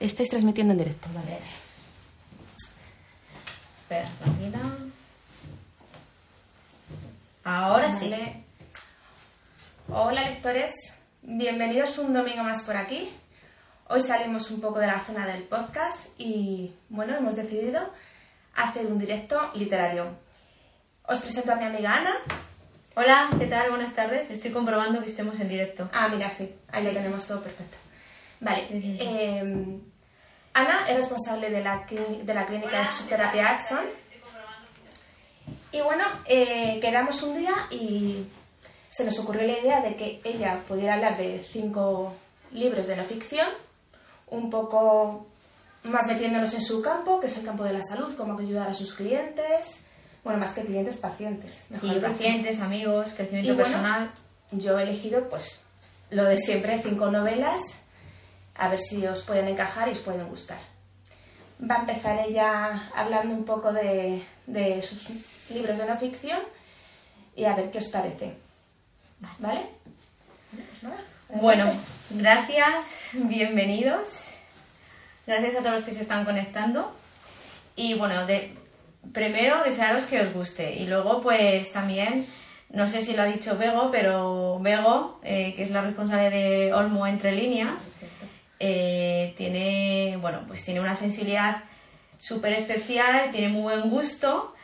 Estáis transmitiendo en directo. Vale, eso es. Espera, tranquila. Ahora sí. Hola lectores, bienvenidos un domingo más por aquí. Hoy salimos un poco de la zona del podcast y bueno, hemos decidido hacer un directo literario. Os presento a mi amiga Ana. Hola, ¿qué tal? Buenas tardes. Estoy comprobando que estemos en directo. Ah, mira, sí, ahí lo tenemos todo perfecto. Vale, Sí, sí, sí. eh, Ana es responsable de la, de la clínica de fisioterapia Axon. Y bueno, eh, quedamos un día y se nos ocurrió la idea de que ella pudiera hablar de cinco libros de no ficción, un poco más metiéndonos en su campo, que es el campo de la salud, cómo ayudar a sus clientes, bueno, más que clientes, pacientes. mejor Sí, pacientes, amigos, crecimiento Y bueno, personal. Yo he elegido, pues, lo de siempre, cinco novelas, a ver si os pueden encajar y os pueden gustar. Va a empezar ella hablando un poco de, de sus libros de no ficción y a ver qué os parece. ¿Vale? Pues Bueno, gracias, bienvenidos. Gracias a todos los que se están conectando. Y bueno, de, primero desearos que os guste. Y luego, pues también, no sé si lo ha dicho Bego, pero Bego, eh, que es la responsable de Olmo Entre Líneas, eh, tiene, bueno, pues tiene una sensibilidad súper especial, tiene muy buen gusto.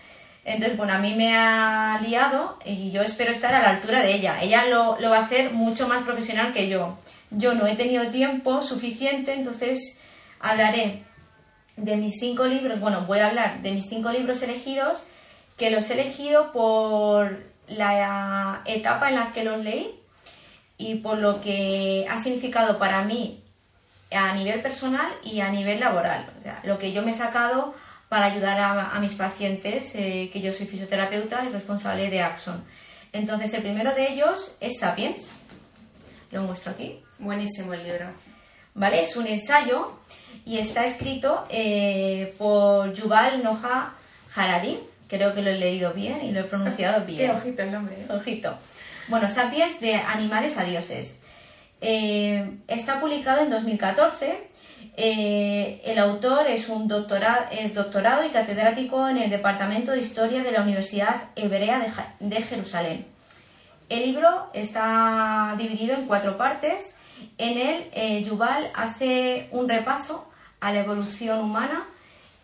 Entonces, bueno, a mí me ha liado y yo espero estar a la altura de ella. Ella lo, lo va a hacer mucho más profesional que yo. Yo no he tenido tiempo suficiente, entonces hablaré de mis cinco libros. Bueno, voy a hablar de mis cinco libros elegidos, que los he elegido por la etapa en la que los leí y por lo que ha significado para mí a nivel personal y a nivel laboral. O sea, lo que yo me he sacado para ayudar a, a mis pacientes, eh, que yo soy fisioterapeuta y responsable de Axon. Entonces, el primero de ellos es Sapiens. Lo muestro aquí. Buenísimo el libro. ¿Vale? Es un ensayo y está escrito eh, por Yuval Noah Harari. Creo que lo he leído bien y lo he pronunciado bien. ojito el nombre. ¿eh? Ojito. Bueno, Sapiens de animales a dioses. Eh, está publicado en 2014. Eh, el autor es, un doctora- es doctorado y catedrático en el Departamento de Historia de la Universidad Hebrea de, de Jerusalén. El libro está dividido en cuatro partes. En él, eh, Yuval hace un repaso a la evolución humana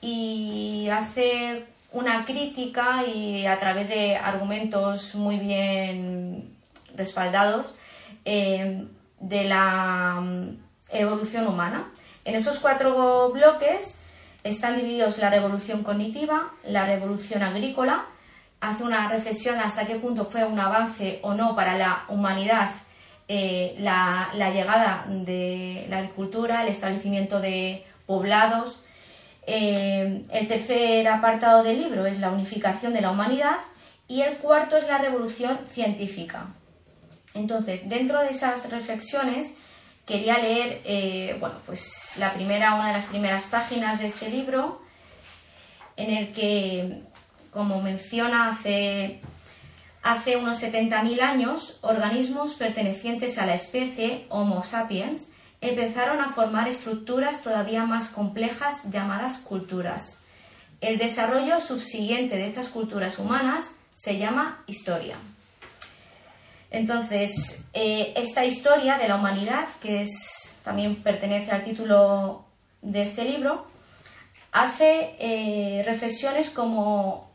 y hace una crítica y a través de argumentos muy bien respaldados eh, de la mm, evolución humana. En esos cuatro bloques están divididos la revolución cognitiva, la revolución agrícola, hace una reflexión hasta qué punto fue un avance o no para la humanidad eh, la, la llegada de la agricultura, el establecimiento de poblados. Eh, el tercer apartado del libro es la unificación de la humanidad y el cuarto es la revolución científica. Entonces, dentro de esas reflexiones, quería leer, eh, bueno, pues la primera, una de las primeras páginas de este libro, en el que, como menciona hace, hace unos 70.000 años, organismos pertenecientes a la especie Homo sapiens empezaron a formar estructuras todavía más complejas llamadas culturas. El desarrollo subsiguiente de estas culturas humanas se llama historia. Entonces, eh, esta historia de la humanidad, que es, también pertenece al título de este libro, hace eh, reflexiones como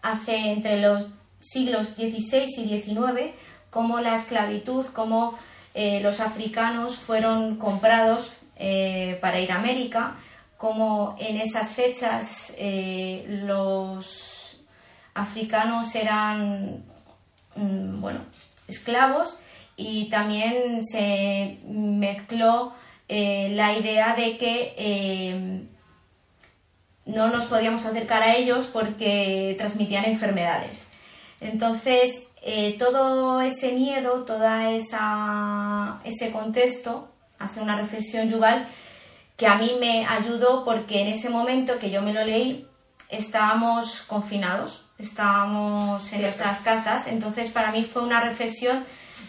hace entre los siglos XVI y XIX, como la esclavitud, como eh, los africanos fueron comprados para ir a América, como en esas fechas los africanos eran mm, bueno, esclavos y también se mezcló eh, la idea de que eh, no nos podíamos acercar a ellos porque transmitían enfermedades. Entonces, eh, todo ese miedo, todo ese contexto, hace una reflexión Yuval que a mí me ayudó porque en ese momento que yo me lo leí estábamos confinados, estábamos en nuestras casas, entonces para mí fue una reflexión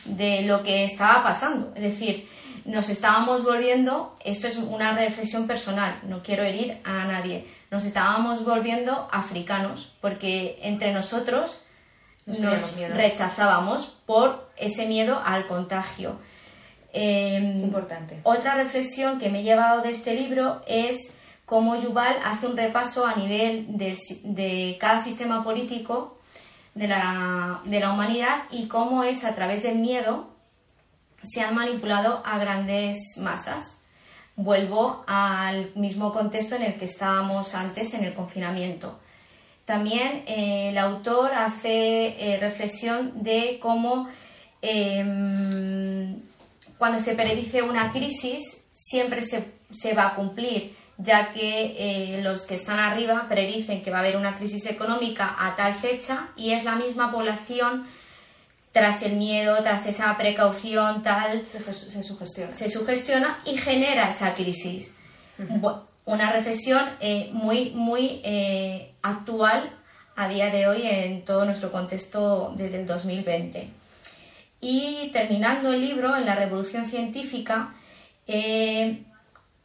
de lo que estaba pasando. Es decir, nos estábamos volviendo, esto es una reflexión personal, no quiero herir a nadie, nos estábamos volviendo africanos, porque entre nosotros Nos rechazábamos por ese miedo al contagio. Em, Importante. otra reflexión que me he llevado de este libro es cómo Yuval hace un repaso a nivel de cada sistema político de la, de la humanidad y cómo es a través del miedo se han manipulado a grandes masas. Vuelvo al mismo contexto en el que estábamos antes en el confinamiento. También eh, el autor hace eh, reflexión de cómo em, cuando se predice una crisis siempre se, se va a cumplir, ya que eh, los que están arriba predicen que va a haber una crisis económica a tal fecha y es la misma población tras el miedo, tras esa precaución tal, Se, se sugestiona. se sugestiona y genera esa crisis. Una reflexión eh, muy, muy eh, actual a día de hoy en todo nuestro contexto desde el 2020. Y terminando el libro, en la Revolución Científica, eh,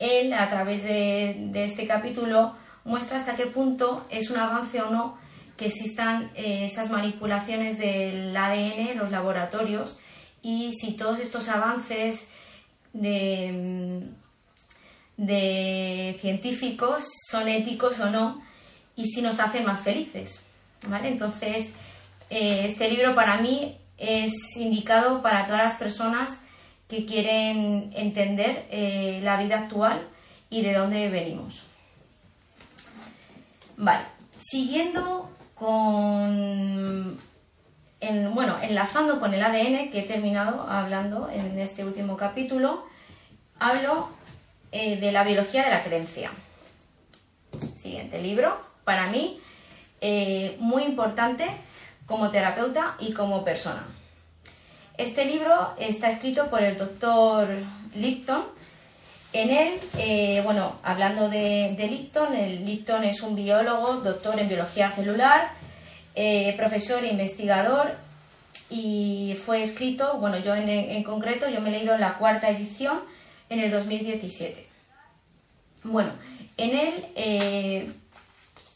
él, a través de, este capítulo, muestra hasta qué punto es un avance o no que existan eh, esas manipulaciones del ADN en los laboratorios y si todos estos avances de, mm, de científicos son éticos o no y si nos hacen más felices. ¿vale? Entonces, eh, este libro para mí es indicado para todas las personas que quieren entender eh, la vida actual y de dónde venimos. Vale, siguiendo con, en- bueno, enlazando con el ADN que he terminado hablando en este último capítulo, hablo eh, de la biología de la creencia. Siguiente libro, para mí, eh, muy importante como terapeuta y como persona. Este libro está escrito por el doctor Lipton. En él, eh, bueno, hablando de, de Lipton, el Lipton es un biólogo, doctor en biología celular, eh, profesor e investigador y fue escrito, bueno, yo en, concreto, yo me he leído la cuarta edición en el 2017. Bueno, en él eh,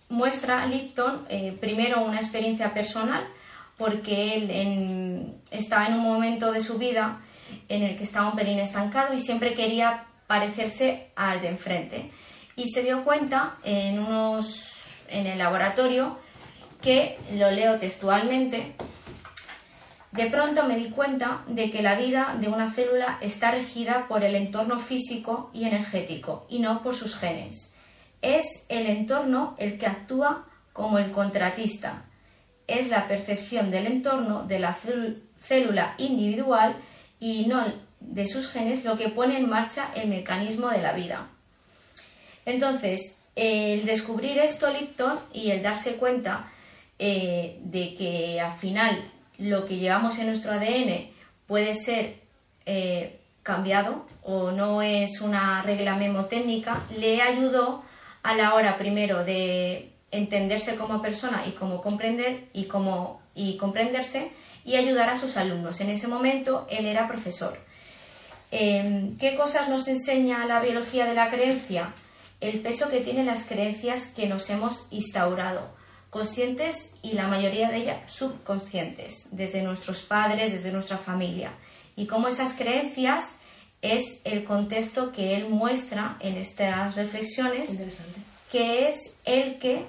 muestra Lipton primero una experiencia personal porque él estaba en un momento de su vida en el que estaba un pelín estancado y siempre quería parecerse al de enfrente y se dio cuenta en unos en el laboratorio que lo leo textualmente de pronto me di cuenta de que la vida de una célula está regida por el entorno físico y energético y no por sus genes. Es el entorno el que actúa como el contratista. Es la percepción del entorno de la célu- célula individual y no de sus genes lo que pone en marcha el mecanismo de la vida. Entonces, el descubrir esto Lipton y el darse cuenta eh, de que al final lo que llevamos en nuestro ADN puede ser eh, cambiado o no es una regla memotécnica, le ayudó a la hora primero de entenderse como persona y cómo comprender y cómo y comprenderse y ayudar a sus alumnos. En ese momento él era profesor. Eh, ¿Qué cosas nos enseña la biología de la creencia? El peso que tienen las creencias que nos hemos instaurado, conscientes y la mayoría de ellas subconscientes, desde nuestros padres, desde nuestra familia. Y cómo esas creencias es el contexto que él muestra en estas reflexiones, que es el que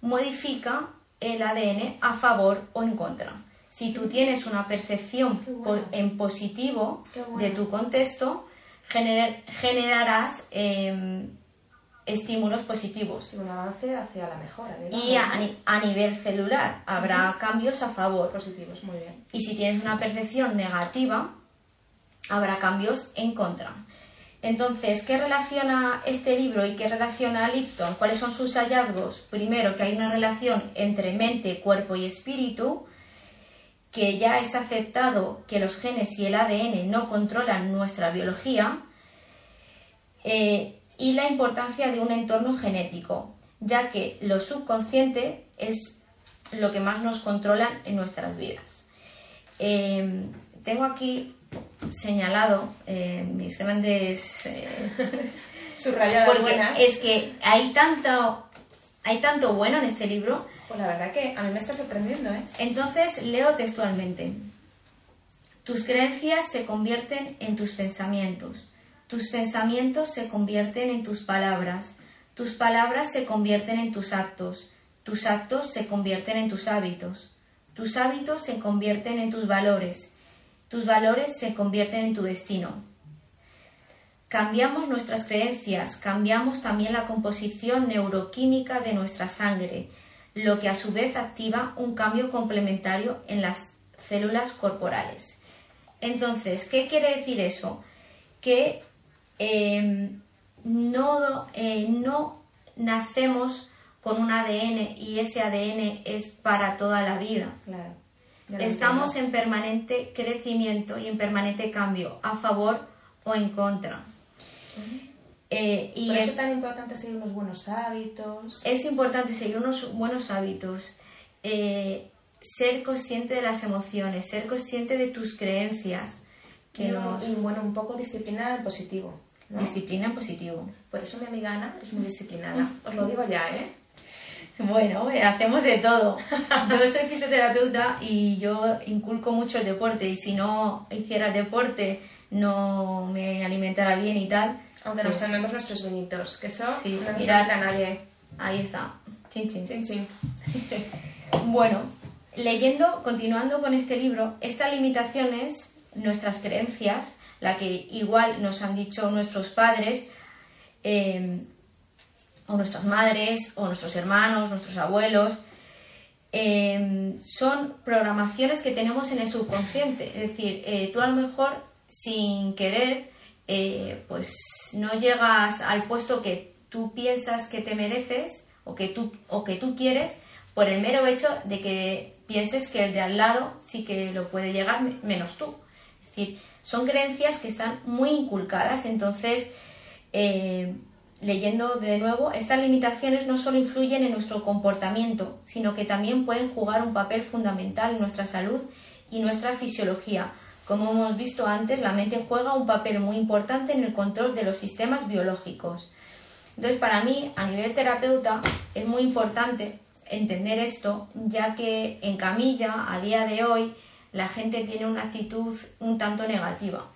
modifica el ADN a favor o en contra. Si tú tienes una percepción bueno. en positivo bueno. de tu contexto, gener- generarás em, estímulos positivos. Un avance hacia la mejora. digamos, Y a, nivel celular habrá cambios a favor. Positivos, muy bien. Y si tienes una percepción negativa, habrá cambios en contra. Entonces, ¿qué relaciona este libro y qué relaciona Lipton? ¿Cuáles son sus hallazgos? Primero, que hay una relación entre mente, cuerpo y espíritu, que ya es aceptado que los genes y el ADN no controlan nuestra biología, eh, y la importancia de un entorno genético, ya que lo subconsciente es lo que más nos controla en nuestras vidas. Eh, tengo aquí señalado eh, mis grandes eh, Subrayadas porque buenas. es que hay tanto hay tanto bueno en este libro. Pues la verdad que a mí me está sorprendiendo, ¿eh? entonces leo textualmente. Tus creencias se convierten en tus pensamientos. Tus pensamientos se convierten en tus palabras. Tus palabras se convierten en tus actos. Tus actos se convierten en tus hábitos. Tus hábitos se convierten en tus valores tus valores se convierten en tu destino Cambiamos nuestras creencias, cambiamos también la composición neuroquímica de nuestra sangre, lo que a su vez activa un cambio complementario en las células corporales. Entonces, ¿qué quiere decir eso? Que eh, no, eh, no nacemos con un ADN y ese ADN es para toda la vida. Claro. Estamos en permanente crecimiento y en permanente cambio, a favor o en contra. Eh, y Por eso es, tan importante seguir unos buenos hábitos. es importante seguir unos buenos hábitos, eh, ser consciente de las emociones, ser consciente de tus creencias, que y, nos y, bueno, un poco disciplina en positivo. ¿no? disciplina en positivo. Por eso mi amiga Ana es muy disciplinada. Os lo digo ya, ¿eh? Bueno, hacemos de todo. Yo soy fisioterapeuta y yo inculco mucho el deporte y si no hiciera el deporte no me alimentara bien y tal. Aunque pues, nos tomemos nuestros vinitos, que eso Sí, no falta a nadie. Ahí está. Chin, chin. Chin, chin. Bueno, leyendo, continuando con este libro, estas limitaciones, nuestras creencias, la que igual nos han dicho nuestros padres, eh, o nuestras madres, o nuestros hermanos, nuestros abuelos, eh, son programaciones que tenemos en el subconsciente. Es decir, eh, tú a lo mejor sin querer, eh, pues no llegas al puesto que tú piensas que te mereces o que tú, o que tú quieres por el mero hecho de que pienses que el de al lado sí que lo puede llegar me- menos tú. Es decir, son creencias que están muy inculcadas, entonces eh, leyendo de nuevo, estas limitaciones no solo influyen en nuestro comportamiento, sino que también pueden jugar un papel fundamental en nuestra salud y nuestra fisiología. Como hemos visto antes, la mente juega un papel muy importante en el control de los sistemas biológicos. Entonces, para mí, a nivel terapeuta, es muy importante entender esto, ya que en camilla, a día de hoy, la gente tiene una actitud un tanto negativa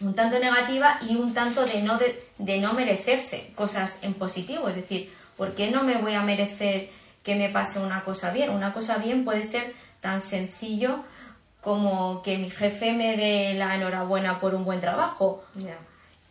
un tanto negativa y un tanto de no, de, de no merecerse cosas en positivo. Es decir, ¿por qué no me voy a merecer que me pase una cosa bien? Una cosa bien puede ser tan sencillo como que mi jefe me dé la enhorabuena por un buen trabajo.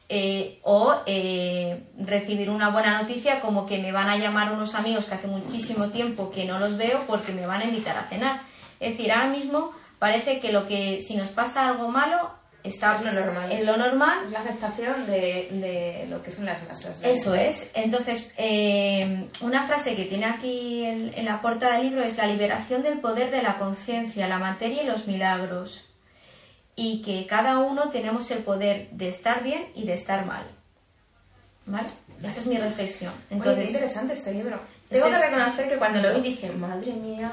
Eh, o eh, recibir una buena noticia como que me van a llamar unos amigos que hace muchísimo tiempo que no los veo porque me van a invitar a cenar. Es decir, ahora mismo parece que lo que si nos pasa algo malo está Es lo normal. en lo normal. Es la aceptación de, de lo que son las masas. Eso es. Entonces, eh, una frase que tiene aquí en, en la portada del libro es la liberación del poder de la conciencia, la materia y los milagros. Y que cada uno tenemos el poder de estar bien y de estar mal. ¿Vale? Esa es mi reflexión. Oye, qué Entonces, interesante este libro. Este Tengo que reconocer que cuando lo vi dije, madre mía,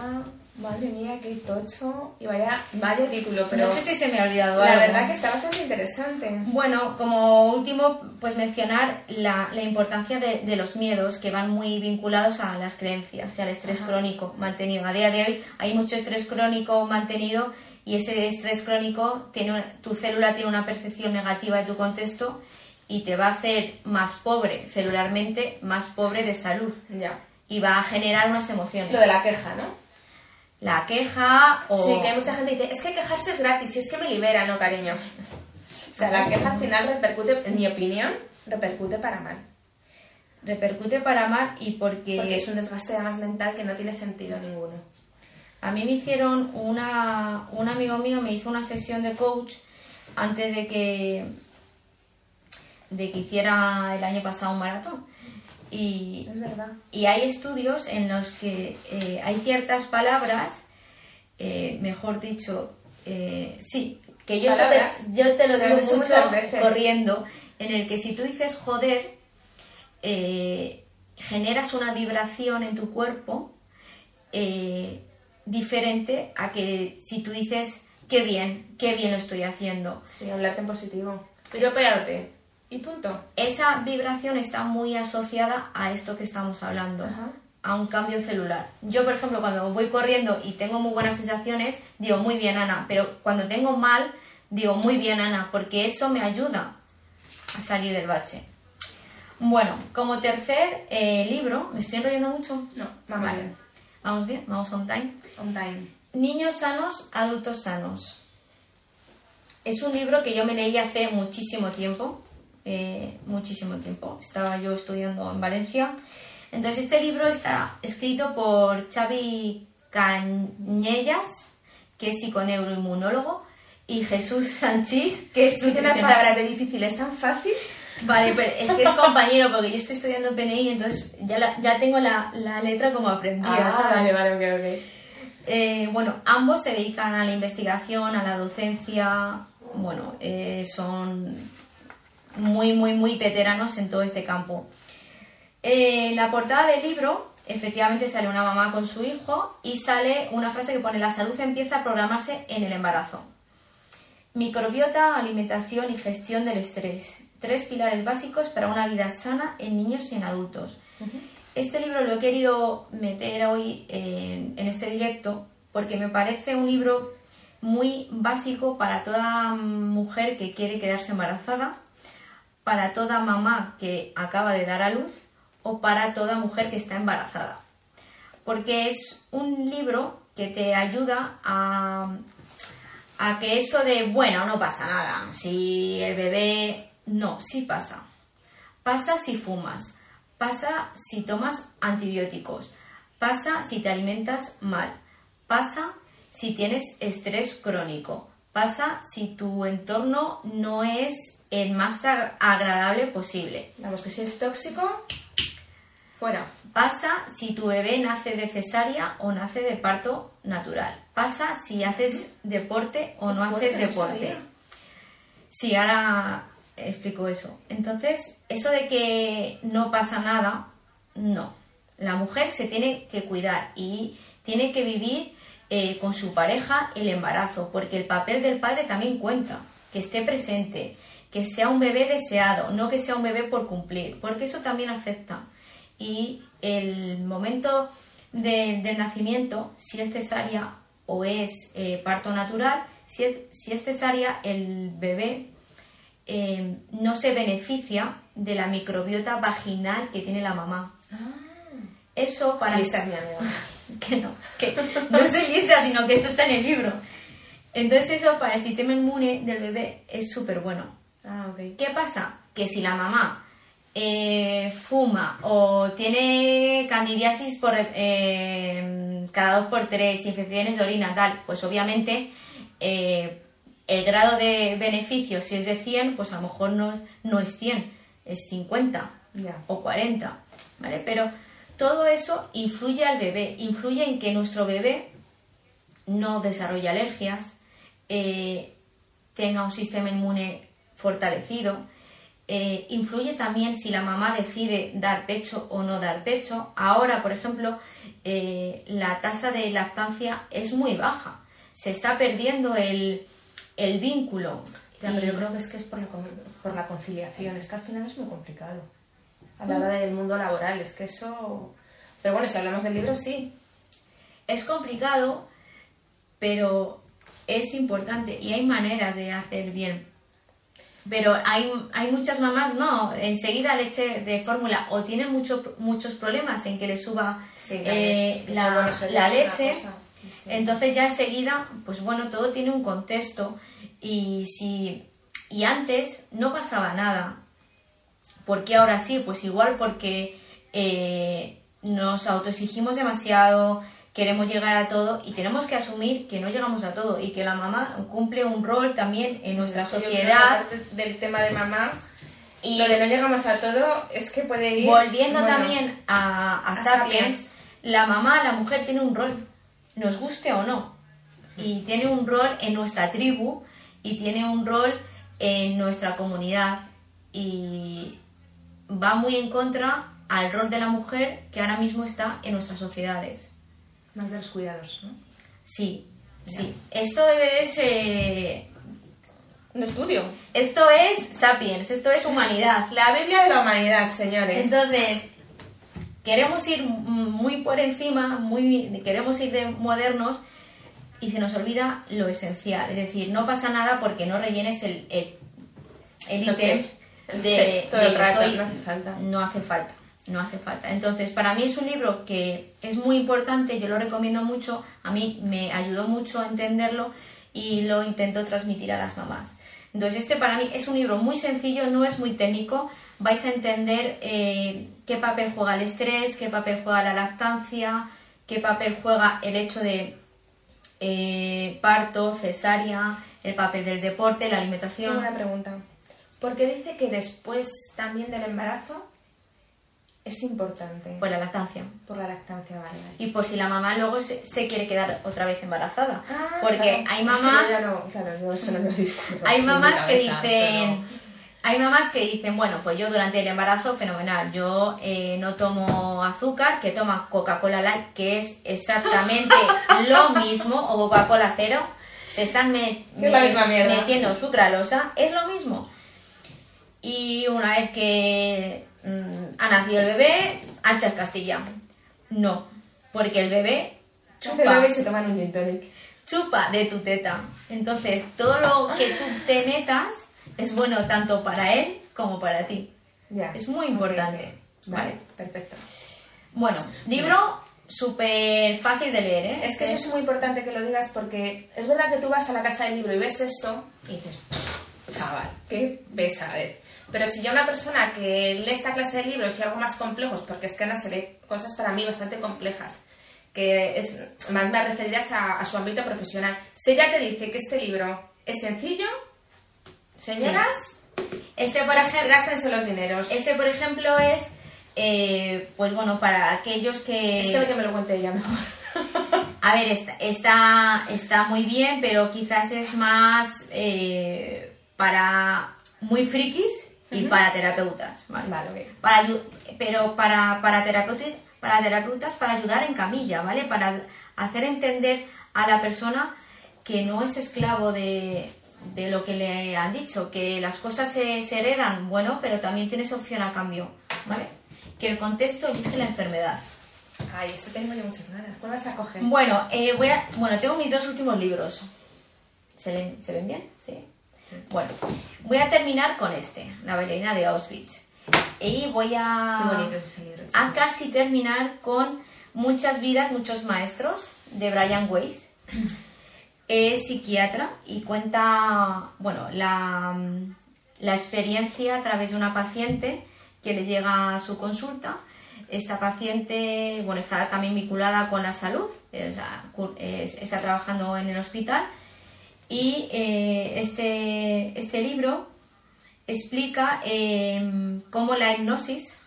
madre mía, qué tocho. Y vaya, vaya título, pero no sé si se me ha olvidado la algo. verdad que está bastante interesante. Bueno, como último, pues mencionar la, la importancia de, de los miedos que van muy vinculados a las creencias y al estrés Ajá. crónico mantenido. A día de hoy hay mucho estrés crónico mantenido y ese estrés crónico, tiene, tu célula tiene una percepción negativa de tu contexto y te va a hacer más pobre celularmente, más pobre de salud Ya. y va a generar unas emociones. Lo de la queja, ¿no? La queja o... Sí, que hay mucha gente que dice, es que quejarse es gratis, y es que me libera, no, cariño. O sea, la queja al final repercute, en mi opinión, repercute para mal. repercute para mal y porque... Porque es un desgaste además mental que no tiene sentido ninguno. A mí me hicieron una, un amigo mío me hizo una sesión de coach antes de que de que hiciera el año pasado un maratón. Y, Es verdad. y hay estudios en los que eh, hay ciertas palabras, eh, mejor dicho, eh, sí, que yo, te, yo te lo digo mucho muchas veces. corriendo, en el que si tú dices joder, eh, generas una vibración en tu cuerpo eh, diferente a que si tú dices qué bien, qué bien lo estoy haciendo. Sí, hablarte en positivo. Piropearte. Y punto. Esa vibración está muy asociada a esto que estamos hablando, Ajá. a un cambio celular. Yo, por ejemplo, cuando voy corriendo y tengo muy buenas sensaciones, digo muy bien, Ana, pero cuando tengo mal, digo muy bien, Ana, porque eso me ayuda a salir del bache. Bueno, como tercer eh, libro, ¿me estoy enrollando mucho? No, vamos Vale. bien. Vamos bien, vamos on time. On time. Niños sanos, adultos sanos. Es un libro que yo me leí hace muchísimo tiempo, eh, muchísimo tiempo. Estaba yo estudiando en Valencia. Entonces este libro está escrito por Xavi Cañellas, que es psiconeuroinmunólogo, y Jesús Sanchís, que es tienes nutricionista. palabras de difícil, es tan fácil. Vale, pero es que es compañero, porque yo estoy estudiando PNI, entonces ya, la- ya tengo la, la letra como aprendida, ¿sabes? Ah, vale, vale, ok, ok. Eh, bueno, ambos se dedican a la investigación, a la docencia. Bueno, eh, son muy, muy, muy veteranos en todo este campo. Eh, En la portada del libro, efectivamente, sale una mamá con su hijo y sale una frase que pone: La salud empieza a programarse en el embarazo. Microbiota, alimentación y gestión del estrés. Tres pilares básicos para una vida sana en niños y en adultos. Este libro lo he querido meter hoy en, en este directo porque me parece un libro muy básico para toda mujer que quiere quedarse embarazada, para toda mamá que acaba de dar a luz o para toda mujer que está embarazada. Porque es un libro que te ayuda a, que eso de, bueno, no pasa nada, si el bebé... No, sí pasa. Pasa si fumas, pasa si tomas antibióticos, pasa si te alimentas mal, pasa si tienes estrés crónico, pasa si tu entorno no es el más ag- agradable posible, Vamos, que si es tóxico, fuera. pasa si tu bebé nace de cesárea o nace de parto natural, pasa si haces deporte o no haces deporte. Sí, ahora explico eso. Entonces, eso de que no pasa nada, no. La mujer se tiene que cuidar y tiene que vivir eh, con su pareja el embarazo, porque el papel del padre también cuenta, que esté presente, que sea un bebé deseado, no que sea un bebé por cumplir, porque eso también afecta. Y el momento de- del nacimiento, si es cesárea o es eh, parto natural, si es, si es cesárea, el bebé eh, no se beneficia de la microbiota vaginal que tiene la mamá. Eso para... Mi amiga. que no, que no soy lista, sino que esto está en el libro. Entonces eso para el sistema inmune del bebé es súper bueno. Ah. ¿Qué pasa? Que si la mamá eh, fuma o tiene candidiasis por, eh, cada dos por tres, infecciones de orina, tal, pues obviamente eh, el grado de beneficio, si es de 100, pues a lo mejor no, no es 100, es 50 Ya. o 40, ¿vale? Pero todo eso influye al bebé, influye en que nuestro bebé no desarrolle alergias, eh, tenga un sistema inmune fortalecido. eh, influye también si la mamá decide dar pecho o no dar pecho. Ahora, por ejemplo, eh, la tasa de lactancia es muy baja. Se está perdiendo el, el vínculo. Ya, pero yo creo que es que es por la, por la conciliación. Es que al final es muy complicado. A la hora del mundo laboral, es que eso... Pero bueno, si hablamos del libro, sí. Es complicado, pero es importante y hay maneras de hacer bien. Pero hay, hay muchas mamás, no, enseguida leche de fórmula o tienen mucho, muchos problemas en que le suba Sí, la eh, leche. la, ya la una leche. Entonces ya enseguida, pues bueno, todo tiene un contexto y si y antes no pasaba nada. ¿Por qué ahora sí? Pues igual porque eh, nos autoexigimos demasiado, queremos llegar a todo y tenemos que asumir que no llegamos a todo y que la mamá cumple un rol también en nuestra Eso sociedad. del tema de mamá, Y lo de no llegamos a todo es que puede ir... volviendo bueno, también a, a a Sapiens, Sapiens. la mamá, la mujer tiene un rol, nos guste o no. Y tiene un rol en nuestra tribu y tiene un rol en nuestra comunidad. Y va muy en contra al rol de la mujer que ahora mismo está en nuestras sociedades. Más de los cuidados, ¿no? Sí, Sí, esto es... eh, Un estudio. esto es Sapiens, esto es humanidad. La Biblia de la humanidad, señores. Entonces, queremos ir muy por encima, muy queremos ir de modernos y se nos olvida lo esencial. Es decir, no pasa nada porque no rellenes el, el, el ítem de, todo de el rato, soy. no hace falta. No hace falta, no hace falta. Entonces, para mí es un libro que es muy importante, yo lo recomiendo mucho, a mí me ayudó mucho a entenderlo y lo intento transmitir a las mamás. Entonces, este para mí es un libro muy sencillo, no es muy técnico, vais a entender eh, qué papel juega el estrés, qué papel juega la lactancia, qué papel juega el hecho de eh, parto, cesárea, el papel del deporte, la Tengo alimentación. una pregunta. ¿Por qué dice que después también del embarazo es importante? Pues la lactancia. Por la lactancia, vale. vale. y por si la mamá luego se, se quiere quedar otra vez embarazada. Ah, Porque claro. hay Es que mamás, no- claro, yo eso no lo discuto. hay mamás que dicen, hay mamás que dicen, bueno, pues yo durante el embarazo fenomenal, yo eh, no tomo azúcar, que toma Coca-Cola Light, que es exactamente lo mismo, o Coca-Cola cero, se están me- me- metiendo sucralosa, es lo mismo. Y una vez que ha nacido el bebé, anchas Castilla. No, porque el bebé chupa, Hace bebé se toman un gin tonic. chupa de tu teta. Entonces, todo lo que tú te metas es bueno tanto para él como para ti. Ya. Es muy importante. Vale. perfecto. Bueno, libro súper fácil de leer, ¿eh? Es que eso es muy importante que lo digas porque es verdad que tú vas a la casa del libro y ves esto y dices, chaval, qué pesadez. Pero si ya una persona que lee esta clase de libros y algo más complejos, porque es que Ana se lee cosas para mí bastante complejas, que es más, más referidas a, a su ámbito profesional, si ella te dice que este libro es sencillo, señoras, Este, por ejemplo, gástense los dineros. este, por ejemplo, es, eh, pues bueno, para aquellos que... Este que me lo cuente ella mejor. A ver, está, está, está muy bien, pero quizás es más eh, para muy frikis y para terapeutas. ¿vale? Vale, ok. Para pero para, para, terapeutas, para terapeutas, para ayudar en camilla, ¿vale? Para hacer entender a la persona que no es esclavo de, de lo que le han dicho, que las cosas se, se heredan, bueno, pero también tienes opción a cambio, ¿vale? Que el contexto elige la enfermedad. Ay, este tengo yo muchas ganas. ¿Cuál vas a coger? Bueno, eh, voy a, bueno, tengo mis dos últimos libros. ¿Se, leen- ¿Se ven bien? Sí. Bueno, voy a terminar con este, La bailarina de Auschwitz. Y voy a, Qué bonito es ese libro, a casi terminar con Muchas vidas, muchos maestros, de Brian Weiss. Es psiquiatra y cuenta, bueno, la, la experiencia a través de una paciente que le llega a su consulta. Esta paciente, bueno, está también vinculada con la salud, o sea, está trabajando en el hospital y eh, este, este libro explica eh, cómo la hipnosis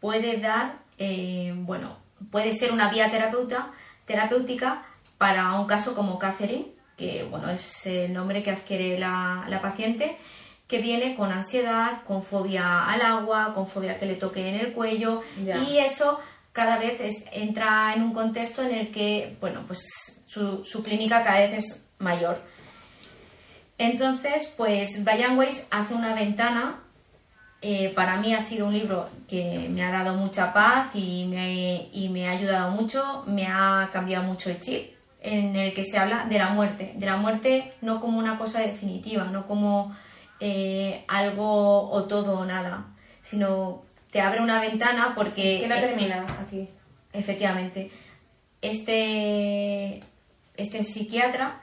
puede dar, eh, bueno, puede ser una vía terapeuta, terapéutica para un caso como Catherine, que bueno, es el nombre que adquiere la, la paciente, que viene con ansiedad, con fobia al agua, con fobia que le toque en el cuello, Ya. y eso cada vez es- entra en un contexto en el que, bueno, pues su, su clínica cada vez es mayor. Entonces, pues Brian Weiss hace una ventana. eh, para mí ha sido un libro que me ha dado mucha paz y me, y me ha ayudado mucho, me ha cambiado mucho el chip, en el que se habla de la muerte, de la muerte no como una cosa definitiva, no como eh, algo o todo o nada, sino te abre una ventana porque... Que no eh, termina aquí. Efectivamente. Este, este psiquiatra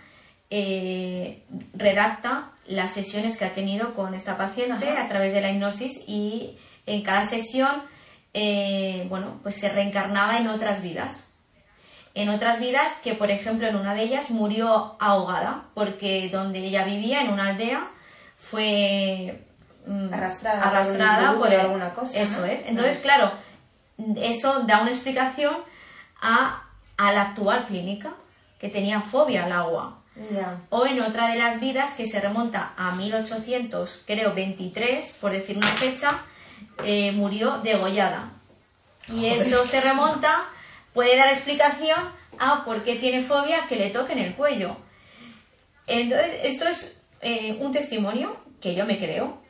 eh, redacta las sesiones que ha tenido con esta paciente Ajá. a través de la hipnosis y en cada sesión, eh, bueno, pues se reencarnaba en otras vidas. En otras vidas que, por ejemplo, en una de ellas murió ahogada porque donde ella vivía, en una aldea, fue mm, Arrastrada arrastrada por el- alguna cosa, Eso ¿no? es. Entonces, claro, eso da una explicación a, a la actual clínica, que tenía fobia al agua. O en otra de las vidas que se remonta a 1800, creo 23, por decir una fecha, eh, murió degollada. Y eso se remonta, puede dar explicación a por qué tiene fobia que le toque en el cuello. Entonces, esto es eh, un testimonio que yo me creo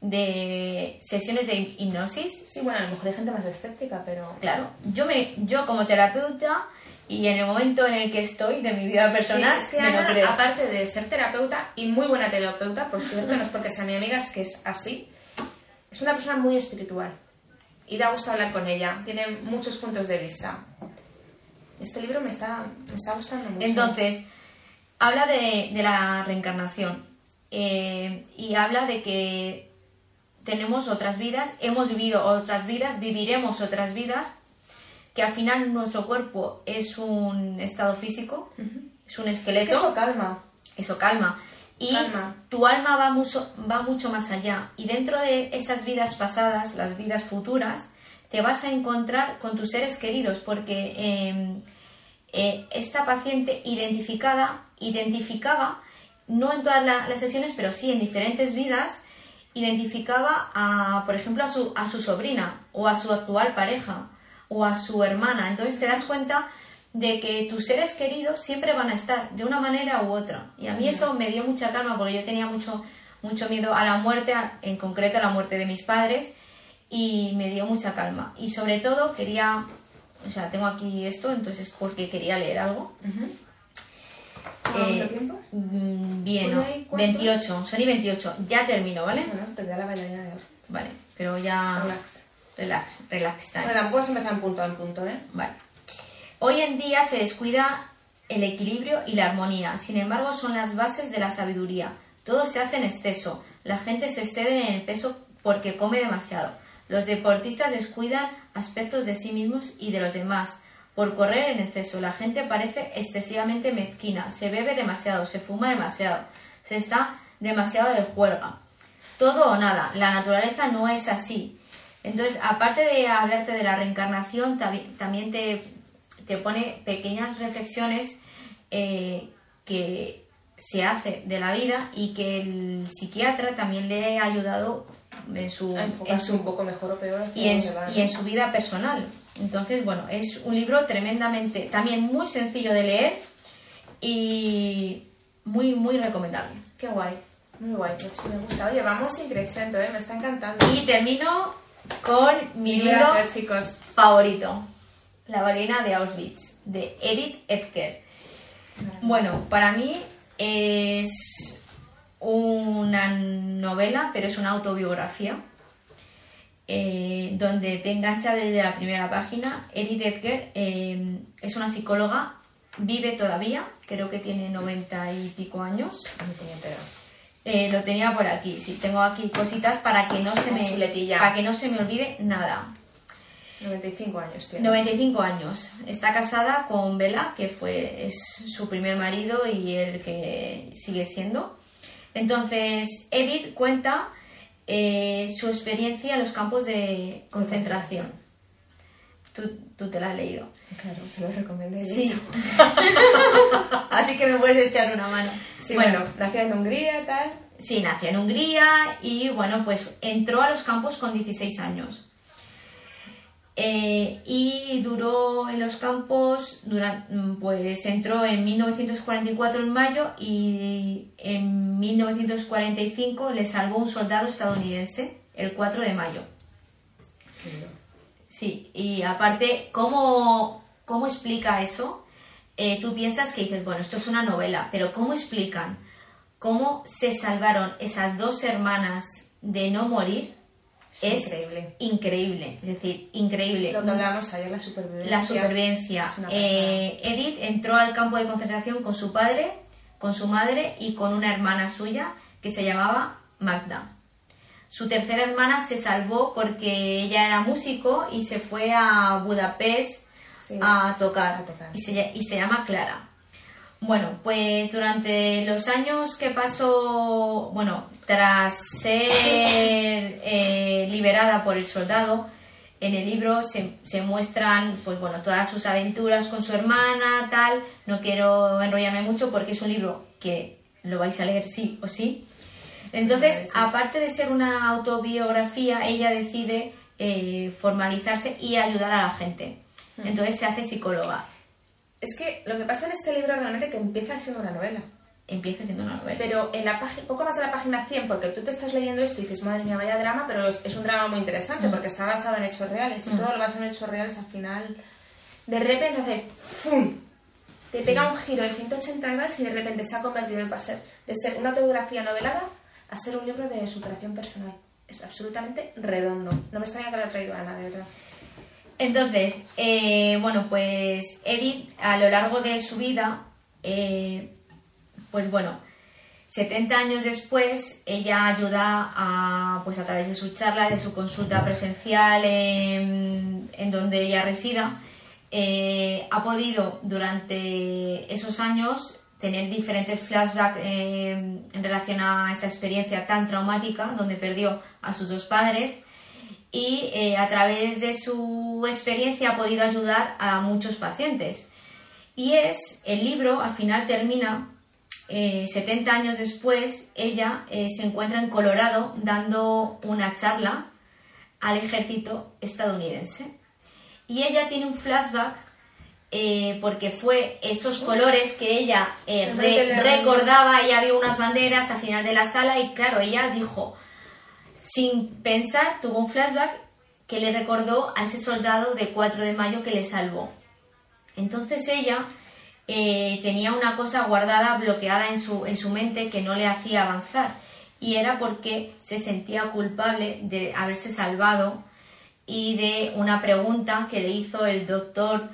de sesiones de hipnosis. Sí, bueno, a lo mejor hay gente más escéptica, pero... Claro, yo, me, yo como terapeuta y en el momento en el que estoy de mi vida personal, Sí, es que me lo Ana, creo. aparte de ser terapeuta y muy buena terapeuta, por cierto, no es porque sea mi amiga, es que es así, es una persona muy espiritual. Y da gusto hablar con ella, tiene muchos puntos de vista. Este libro me está, me está gustando mucho. Entonces, habla de, de la reencarnación eh, y habla de que tenemos otras vidas, hemos vivido otras vidas, viviremos otras vidas, que al final nuestro cuerpo es un estado físico, es un es esqueleto, que eso calma. eso calma. Y Calma. tu alma va mucho, va mucho más allá. Y dentro de esas vidas pasadas, las vidas futuras, te vas a encontrar con tus seres queridos, porque eh, eh, esta paciente identificada, identificaba, no en todas la- las sesiones, pero sí en diferentes vidas, identificaba a, por ejemplo, a su, a su sobrina o a su actual pareja o a su hermana. Entonces te das cuenta de que tus seres queridos siempre van a estar de una manera u otra. Y a mí eso me dio mucha calma porque yo tenía mucho, mucho miedo a la muerte, en concreto a la muerte de mis padres, y me dio mucha calma. Y sobre todo quería, o sea, tengo aquí esto, entonces porque quería leer algo. ¿Cómo vamos de Eh, tiempo? mm, Bien, ¿Pone ¿no? ahí cuántos? 28, son y 28. Ya termino, ¿vale? Bueno, te queda la bailarina de. Vale, pero ya... Relax. Relax, relax time. Bueno, empezar en punto en punto, ¿eh? Vale. Hoy en día se descuida el equilibrio y la armonía, sin embargo son las bases de la sabiduría. Todo se hace en exceso. La gente se excede en el peso porque come demasiado. Los deportistas descuidan aspectos de sí mismos y de los demás. Por correr en exceso, la gente parece excesivamente mezquina. Se bebe demasiado, se fuma demasiado, se está demasiado de juerga. Todo o nada. La naturaleza no es así. Entonces, aparte de hablarte de la reencarnación, también te, te pone pequeñas reflexiones eh, que se hace de la vida y que el psiquiatra también le ha ayudado en su, en su un poco mejor o peor. y en, y en su vida personal. Entonces, bueno, es un libro tremendamente, también muy sencillo de leer y muy, muy recomendable. Qué guay. Muy guay. Me me gusta. Oye, vamos increchendo, ¿eh? Me está encantando. Y termino con mi libro Gracias, chicos. favorito, La bailarina de Auschwitz, de Edith Epker. Bueno, para mí es una novela, pero es una autobiografía, eh, donde te engancha desde la primera página. Edith Epker eh, es una psicóloga, vive todavía, creo que tiene noventa y pico años. No tenía. Eh, lo tenía por aquí, sí, tengo aquí cositas para que no se me para que no se me olvide nada. 95 años tiene. 95 años. Está casada con Bela, que fue es su primer marido y el que sigue siendo. Entonces, Edith cuenta eh, su experiencia en los campos de concentración. Tú, tú te la has leído. Claro, te lo recomendé. Sí. Así que me puedes echar una mano. Sí, bueno, nacida en Hungría, tal. Sí, nació en Hungría y bueno, pues entró a los campos con 16 años. Eh, y duró en los campos, durante, pues entró en 1944 en mayo y en 1945 le salvó un soldado estadounidense el 4 de mayo. Sí, y aparte, ¿cómo, cómo explica eso? Eh, tú piensas que dices, bueno, esto es una novela, pero ¿cómo explican cómo se salvaron esas dos hermanas de no morir? Es Es increíble. increíble, es decir, increíble. Lo que hablábamos ayer, la supervivencia. La supervivencia. Eh, Edith entró al campo de concentración con su padre, con su madre y con una hermana suya que se llamaba Magda. Su tercera hermana se salvó porque ella era músico y se fue a Budapest Sí, a tocar, a tocar. Y, se, ll- y se llama Clara. Bueno, pues durante los años que pasó, bueno, tras ser eh, liberada por el soldado, en el libro se, se muestran, pues bueno, todas sus aventuras con su hermana, tal. No quiero enrollarme mucho porque es un libro que lo vais a leer sí o sí. Entonces, aparte de ser una autobiografía, ella decide eh, formalizarse y ayudar a la gente. Hmm. Entonces se hace psicóloga. Es que lo que pasa en este libro realmente que empieza siendo una novela. empiece siendo una novela. Pero en la página, poco más de la página 100, porque tú te estás leyendo esto y dices, madre mía, vaya drama, pero es, un drama muy interesante Mm. porque está basado en hechos reales y Mm. todo lo basado en hechos reales al final, de repente hace ¡fum! Te pega un giro de 180 grados y de repente se ha convertido en pasar de ser una autobiografía novelada a ser un libro de superación personal. Es absolutamente redondo. No me extraña que lo haya traído Ana, de verdad. Entonces, eh, bueno, pues Edith a lo largo de su vida, eh, pues bueno, 70 años después, ella ayuda a, pues a través de su charla, de su consulta presencial en, en donde ella resida, eh, ha podido durante esos años tener diferentes flashbacks eh, en relación a esa experiencia tan traumática donde perdió a sus dos padres y eh, a través de su experiencia ha podido ayudar a muchos pacientes. Y es, el libro al final termina, eh, 70 años después, ella eh, se encuentra en Colorado dando una charla al ejército estadounidense. Y ella tiene un flashback eh, porque fue esos colores que ella eh, re- recordaba, ella vio unas banderas al final de la sala y claro, ella dijo, sin pensar, tuvo un flashback que le recordó a ese soldado de 4 de mayo que le salvó. Entonces ella eh, tenía una cosa guardada, bloqueada en su, en su mente que no le hacía avanzar. Y era porque se sentía culpable de haberse salvado y de una pregunta que le hizo el doctor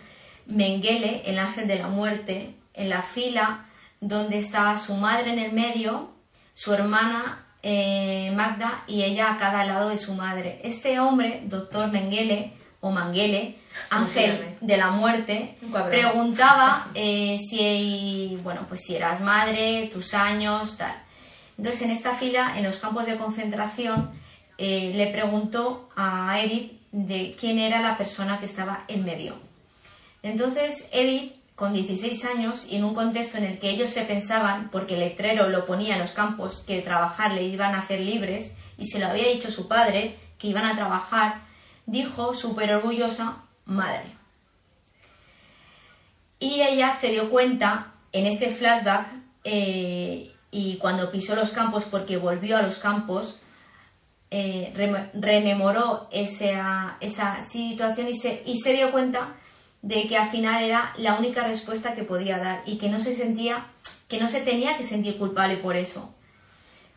Mengele, el ángel de la muerte, en la fila donde estaba su madre en el medio, su hermana eh, Magda y ella a cada lado de su madre. Este hombre, doctor Mengele o se ángel de la muerte, preguntaba eh, si, bueno, pues si eras madre, tus años, tal. Entonces, en esta fila, en los campos de concentración, eh, le preguntó a Edith de quién era la persona que estaba en medio. Entonces, Edith, con 16 años y en un contexto en el que ellos se pensaban, porque el letrero lo ponía en los campos, que trabajar le iban a hacer libres, y se lo había dicho su padre, que iban a trabajar, dijo, súper orgullosa, madre. Y ella se dio cuenta en este flashback eh, y cuando pisó los campos, porque volvió a los campos, eh, rem- rememoró esa, esa situación y se, y se dio cuenta de que al final era la única respuesta que podía dar y que no se sentía, que no se tenía que sentir culpable por eso.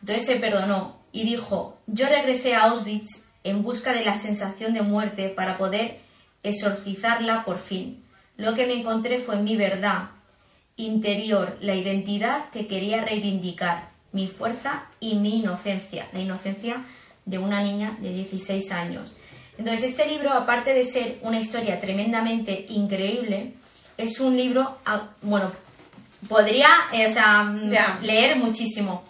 Entonces se perdonó y dijo, yo regresé a Auschwitz en busca de la sensación de muerte para poder exorcizarla por fin. Lo que me encontré fue mi verdad interior, la identidad que quería reivindicar, mi fuerza y mi inocencia, la inocencia de una niña de 16 años. Entonces este libro, aparte de ser una historia tremendamente increíble, es un libro, ah, bueno, podría eh, o sea, mm, leer muchísimo.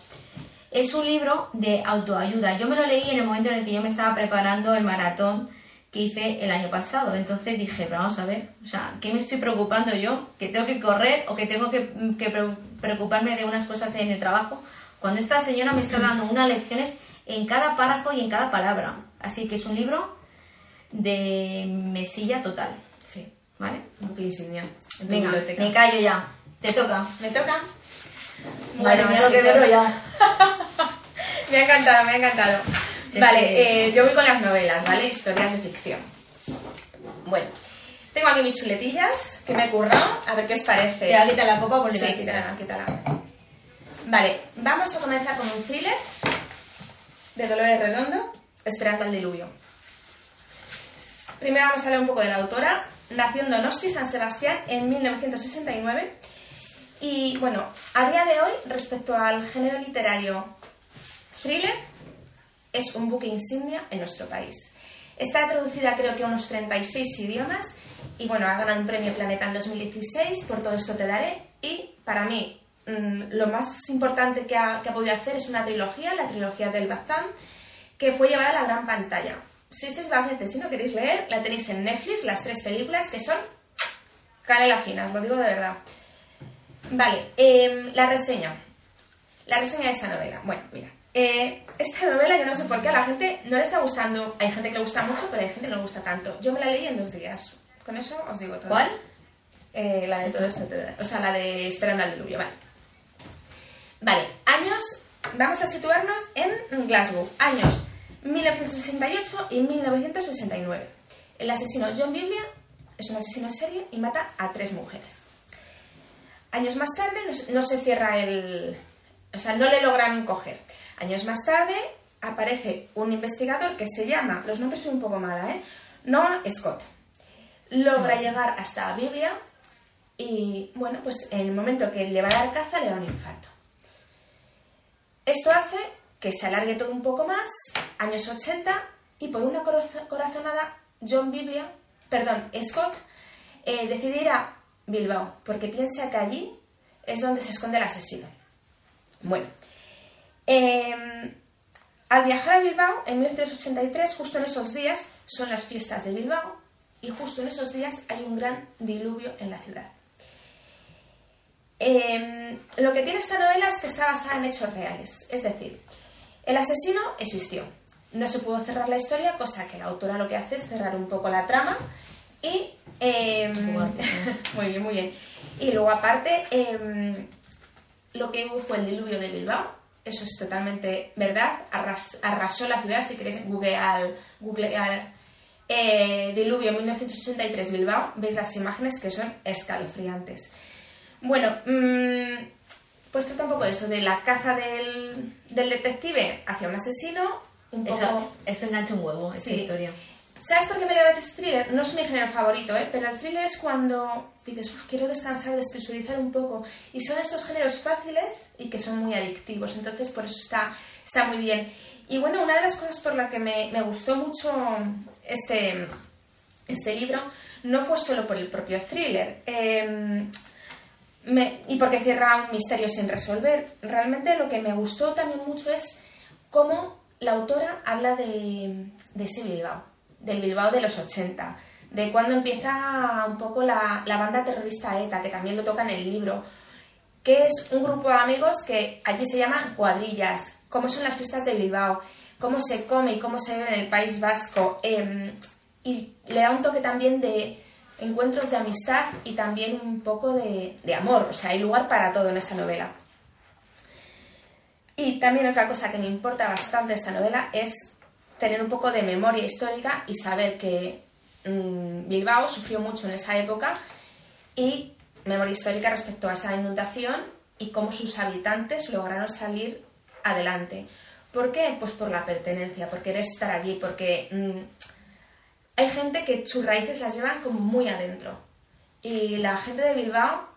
Es un libro de autoayuda. Yo me lo leí en el momento en el que yo me estaba preparando el maratón que hice el año pasado. Entonces dije, pero vamos a ver, o sea, ¿qué me estoy preocupando yo? ¿Que tengo que correr o que tengo que, que pre- preocuparme de unas cosas en el trabajo? Cuando esta señora me está dando unas lecciones en cada párrafo y en cada palabra. Así que es un libro de mesilla total, Sí, ¿vale? un insignia. Venga, biblioteca. me callo ya. Te toca. ¿Me toca? Madre Bueno, mía, lo que veo ya. Me ha encantado, me ha encantado. Sí, vale, sí. eh, yo voy con las novelas, ¿vale? Historias de ficción. Bueno, tengo aquí mis chuletillas que me he currado, a ver qué os parece. Te voy a quitar la copa porque Sí, la quítala, quítala. Vale, vamos a comenzar con un thriller de Dolores Redondo, Esperando al diluvio. Primero vamos a hablar un poco de la autora. Nació en Donosti, San Sebastián, en 1969. Y bueno, a día de hoy, respecto al género literario thriller, es un buque insignia en nuestro país. Está traducida creo que a unos 36 idiomas y bueno, ha ganado un premio Planeta en 2016, por todo esto te daré. Y para mí, mm, lo más importante que ha, que ha podido hacer es una trilogía, la trilogía del Baztán, que fue llevada a la gran pantalla. Si estáis valientes, si no queréis leer, la tenéis en Netflix, las tres películas que son canela fina, os lo digo de verdad. Vale, em, la reseña. La reseña de esta novela. Bueno, mira. eh, esta novela yo no sé por qué a la gente no le está gustando. Hay gente que le gusta mucho, pero hay gente que no le gusta tanto. Yo me la leí en dos días. Con eso os digo todo. ¿Cuál? Eh, la de todo esto O sea, la de Esperando al diluvio, vale. Vale, años, vamos a situarnos en Glasgow, años 1968 y 1969. El asesino John Biblia es un asesino en serie y mata a tres mujeres. Años más tarde no, se cierra el... O sea, no le logran coger. Años más tarde aparece un investigador que se llama, los nombres son un poco mala, ¿eh? Noah Scott. Logra llegar hasta Biblia y, bueno, pues en el momento que le va a dar caza le da un infarto. Esto hace que se alargue todo un poco más, años 80, y por una corazonada, John Biblia, perdón, Scott, eh, decide ir a Bilbao, porque piensa que allí es donde se esconde el asesino. Bueno, em, al viajar a Bilbao, en 1983, justo en esos días, son las fiestas de Bilbao, y justo en esos días hay un gran diluvio en la ciudad. Em, lo que tiene esta novela es que está basada en hechos reales, es decir, el asesino existió. No se pudo cerrar la historia, cosa que la autora lo que hace es cerrar un poco la trama y... Em, muy bien, muy bien. Y luego aparte, em, lo que hubo fue el diluvio de Bilbao. Eso es totalmente verdad. arrasó la ciudad, si queréis googlear, googlear eh, diluvio 1963 Bilbao, veis las imágenes que son escalofriantes. Bueno, mmm, pues trata un poco de eso, de la caza del, detective hacia un asesino. Un poco... eso, engancha un huevo, esa historia. ¿Sabes por qué me leo veces thriller? No es mi género favorito, ¿eh? pero el thriller es cuando dices, quiero descansar, despresurizar un poco. Y son estos géneros fáciles y que son muy adictivos, entonces por eso está, está muy bien. Y bueno, una de las cosas por la que me, me gustó mucho este, este libro no fue solo por el propio thriller. Eh, y porque cierra un misterio sin resolver. Realmente lo que me gustó también mucho es cómo la autora habla de, ese Bilbao, del Bilbao de los 80, de cuando empieza un poco la, banda terrorista ETA, que también lo toca en el libro, que es un grupo de amigos que allí se llaman cuadrillas, cómo son las fiestas de Bilbao, cómo se come y cómo se ve en el País Vasco. Em, y le da un toque también de, encuentros de amistad y también un poco de, amor. O sea, hay lugar para todo en esa novela. Y también otra cosa que me importa bastante de esta novela es tener un poco de memoria histórica y saber que mm, Bilbao sufrió mucho en esa época y memoria histórica respecto a esa inundación y cómo sus habitantes lograron salir adelante. ¿Por qué? Pues por la pertenencia, por querer estar allí, porque mm, hay gente que sus raíces las llevan como muy adentro. Y la gente de Bilbao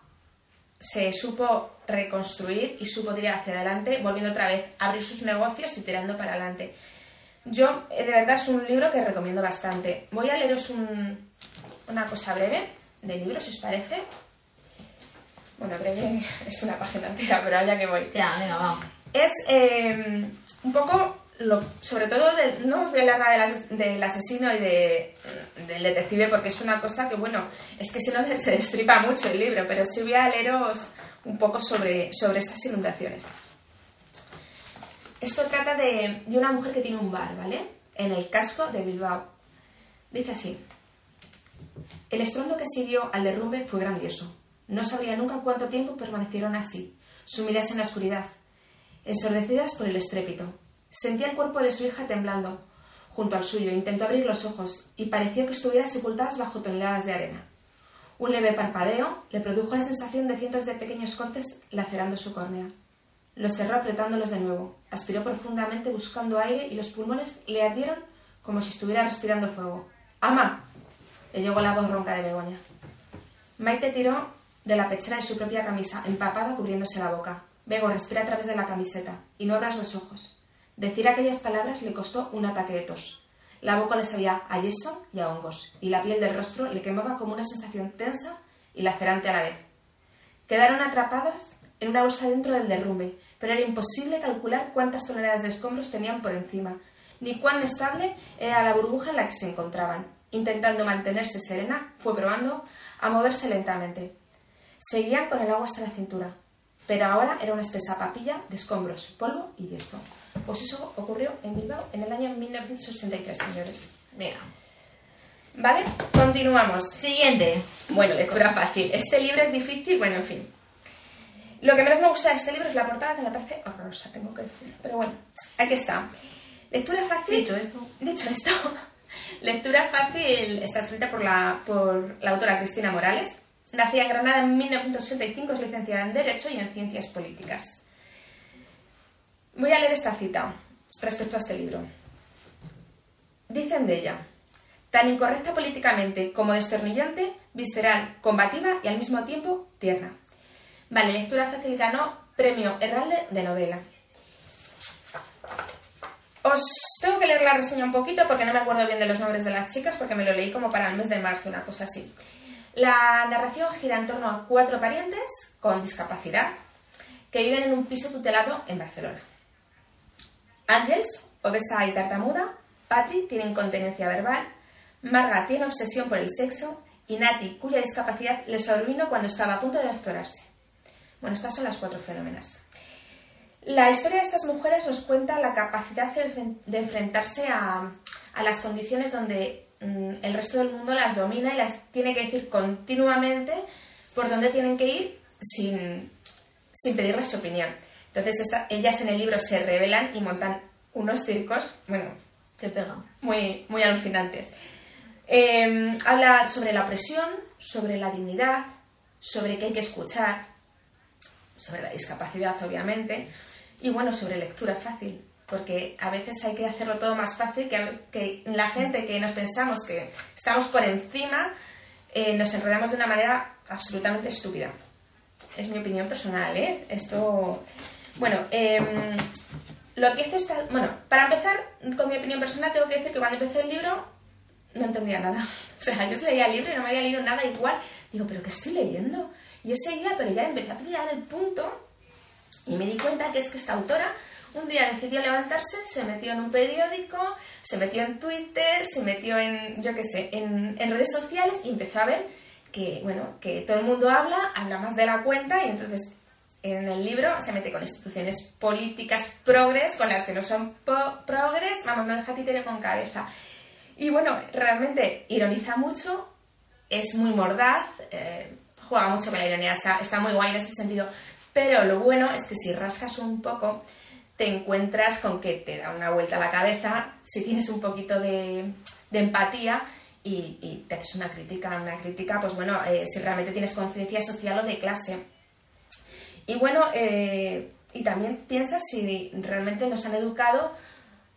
se supo reconstruir y supo tirar hacia adelante, volviendo otra vez a abrir sus negocios y tirando para adelante. Yo, eh, de verdad, es un libro que recomiendo bastante. Voy a leeros una cosa breve del libro, si os parece. Bueno, breve es una página entera, pero ya que voy. Ya, venga, vamos. Es eh, un poco sobre todo, no voy a nada del asesino y del detective porque es una cosa que, bueno, es que si no se destripa mucho el libro, pero sí voy a leeros un poco sobre, sobre esas inundaciones. Esto trata de, de una mujer que tiene un bar, ¿vale? En el casco de Bilbao. Dice así. El estruendo que siguió al derrumbe fue grandioso. No sabría nunca cuánto tiempo permanecieron así, sumidas en la oscuridad, ensordecidas por el estrépito, Sentía el cuerpo de su hija temblando junto al suyo. Intentó abrir los ojos y pareció que estuviera sepultadas bajo toneladas de arena. Un leve parpadeo le produjo la sensación de cientos de pequeños cortes lacerando su córnea. Los cerró apretándolos de nuevo. Aspiró profundamente buscando aire y los pulmones le ardieron como si estuviera respirando fuego. ¡Ama! le llegó la voz ronca de Begoña. Maite tiró de la pechera de su propia camisa, empapada, cubriéndose la boca. Bego, respira a través de la camiseta y no abras los ojos. Decir aquellas palabras le costó un ataque de tos. La boca le sabía a yeso y a hongos, y la piel del rostro le quemaba como una sensación tensa y lacerante a la vez. Quedaron atrapadas en una bolsa dentro del derrumbe, pero era imposible calcular cuántas toneladas de escombros tenían por encima, ni cuán estable era la burbuja en la que se encontraban. Intentando mantenerse serena, fue probando a moverse lentamente. Seguía con el agua hasta la cintura, pero ahora era una espesa papilla de escombros, polvo y yeso. Pues eso ocurrió en Bilbao en el año 1963, señores. Mira. ¿Vale? Continuamos. Siguiente. Bueno, lectura fácil. Este libro es difícil, bueno, en fin. Lo que menos me gusta de este libro es la portada, que me parece horrorosa, tengo que decir. Pero bueno, aquí está. Lectura fácil. Dicho esto. Dicho esto, lectura fácil está escrita por la, por la autora Cristina Morales. Nacida en Granada en 1985, es licenciada en Derecho y en Ciencias Políticas. Voy a leer esta cita respecto a este libro. Dicen de ella, tan incorrecta políticamente como destornillante, visceral, combativa y al mismo tiempo tierna. Vale, lectura fácil ganó premio Herralde de novela. Os tengo que leer la reseña un poquito porque no me acuerdo bien de los nombres de las chicas porque me lo leí como para el mes de marzo, una cosa así. La narración gira en torno a cuatro parientes con discapacidad que viven en un piso tutelado en Barcelona. Ángels, obesa y tartamuda, Patri tiene incontinencia verbal, Marga tiene obsesión por el sexo y Nati, cuya discapacidad le sobrevino cuando estaba a punto de doctorarse. Bueno, estas son las cuatro fenómenas. La historia de estas mujeres nos cuenta la capacidad de enfrentarse a, las condiciones donde mm, el resto del mundo las domina y las tiene que decir continuamente por dónde tienen que ir sin, sin pedirles su opinión. Entonces ellas en el libro se revelan y montan unos circos, bueno, te pega. Muy, muy alucinantes. Em, habla sobre la presión, sobre la dignidad, sobre que hay que escuchar, sobre la discapacidad, obviamente, y bueno, sobre lectura fácil, porque a veces hay que hacerlo todo más fácil que, que la gente que nos pensamos que estamos por encima, eh, nos enredamos de una manera absolutamente estúpida. Es mi opinión personal, ¿eh? Esto. Bueno, em, lo que hice esta. Bueno, para empezar, con mi opinión personal, tengo que decir que cuando empecé el libro no entendía nada. O sea, yo se leía el libro y no me había leído nada igual. Digo, ¿pero qué estoy leyendo? Yo seguía, pero ya empecé a pillar el punto y me di cuenta que es que esta autora un día decidió levantarse, se metió en un periódico, se metió en Twitter, se metió en, yo qué sé, en, en, redes sociales y empezó a ver que, bueno, que todo el mundo habla, habla más de la cuenta y entonces en el libro se mete con instituciones políticas progres, con las que no son progres, vamos, no deja títere con cabeza. Y bueno, realmente ironiza mucho, es muy mordaz, eh, juega mucho con la ironía, está, muy guay en ese sentido. Pero lo bueno es que si rascas un poco, te encuentras con que te da una vuelta a la cabeza, si tienes un poquito de, empatía y, te haces una crítica, una crítica, pues bueno, eh, si realmente tienes conciencia social o de clase. Y bueno, eh, y también piensas si realmente nos han educado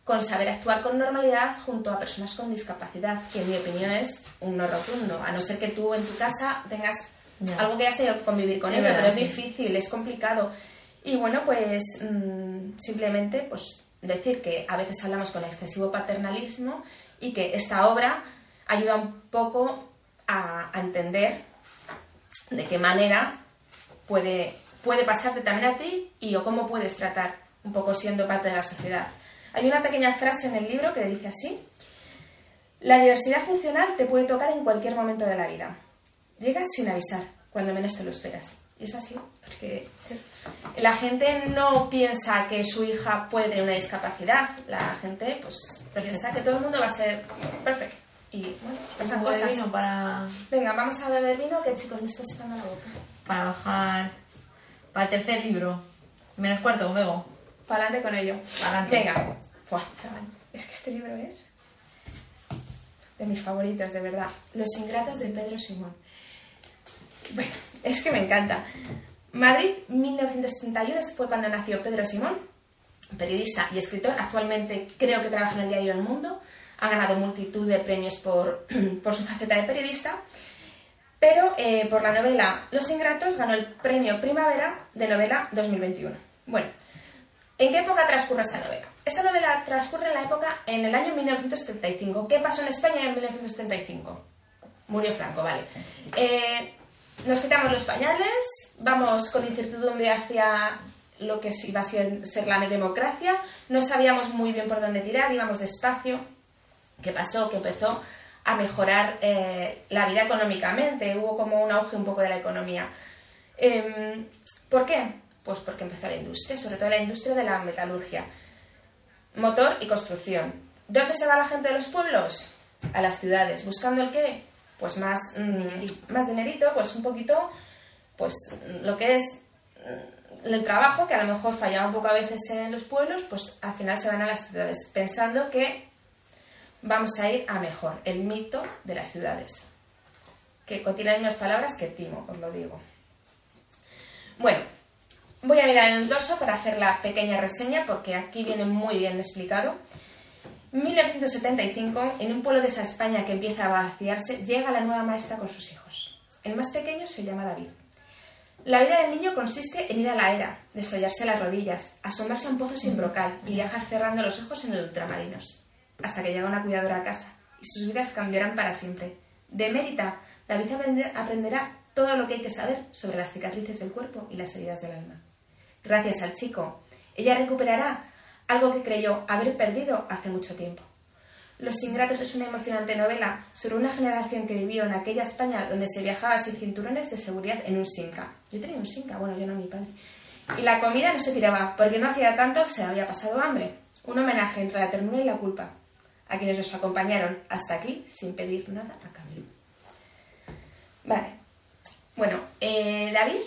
con saber actuar con normalidad junto a personas con discapacidad, que en mi opinión es un no rotundo, a no ser que tú en tu casa tengas algo que hayas tenido que convivir con ello, pero es difícil, es complicado. Y bueno, pues mm, simplemente pues decir que a veces hablamos con excesivo paternalismo y que esta obra ayuda un poco a, a entender de qué manera puede, puede pasarte también a ti y o cómo puedes tratar un poco siendo parte de la sociedad. Hay una pequeña frase en el libro que dice así, la diversidad funcional te puede tocar en cualquier momento de la vida. Llega sin avisar, cuando menos te lo esperas. Y es así, porque la gente no piensa que su hija puede tener una discapacidad. La gente pues piensa que todo el mundo va a ser perfecto. Y bueno, pasan cosas. vino para... Venga, vamos a beber vino que chicos me está secando la boca. Para bajar... Para el tercer libro. Menos cuarto, luego. Para adelante con ello. Para adelante. Venga. chaval. Es que este libro es de mis favoritos, de verdad. Los ingratos de Pedro Simón. Bueno, es que me encanta. Madrid, 1971, fue cuando nació Pedro Simón, periodista y escritor. Actualmente creo que trabaja en el diario El Mundo. Ha ganado multitud de premios por, su faceta de periodista. Pero eh, por la novela Los Ingratos ganó el premio Primavera de novela 2021. Bueno, ¿en qué época transcurre esta novela? Esta novela transcurre en la época, en el año 1975. ¿Qué pasó en España en 1975? Murió Franco, vale. Eh, nos quitamos los pañales, vamos con incertidumbre hacia lo que iba a ser, la democracia, no sabíamos muy bien por dónde tirar, íbamos despacio. ¿Qué pasó? Que empezó a mejorar eh, la vida económicamente, hubo como un auge un poco de la economía. Em, ¿Por qué? Pues porque empezó la industria, sobre todo la industria de la metalurgia. Motor y construcción. ¿Dónde se va la gente de los pueblos? A las ciudades. ¿Buscando el qué? pues más, mm, más dinerito, pues un poquito, pues lo que es el trabajo, que a lo mejor fallaba un poco a veces en los pueblos, pues al final se van a las ciudades, pensando que vamos a ir a mejor, el mito de las ciudades, que contiene las mismas palabras que Timo, os lo digo. Bueno, voy a mirar el dorso para hacer la pequeña reseña, porque aquí viene muy bien explicado. 1975, en un pueblo de esa España que empieza a vaciarse, llega la nueva maestra con sus hijos. El más pequeño se llama David. La vida del niño consiste en ir a la era, desollarse las rodillas, asomarse a un pozo sin brocal y viajar cerrando los ojos en ultramarinos, hasta que llega una cuidadora a casa y sus vidas cambiarán para siempre. De mérita, David aprenderá todo lo que hay que saber sobre las cicatrices del cuerpo y las heridas del alma. Gracias al chico, ella recuperará algo que creyó haber perdido hace mucho tiempo. Los Ingratos es una emocionante novela sobre una generación que vivió en aquella España donde se viajaba sin cinturones de seguridad en un Sinca. Yo tenía un Sinca, bueno, yo no mi padre. Y la comida no se tiraba, porque no hacía tanto que se había pasado hambre. Un homenaje entre la ternura y la culpa, a quienes nos acompañaron hasta aquí sin pedir nada a cambio. Vale. Bueno, eh, David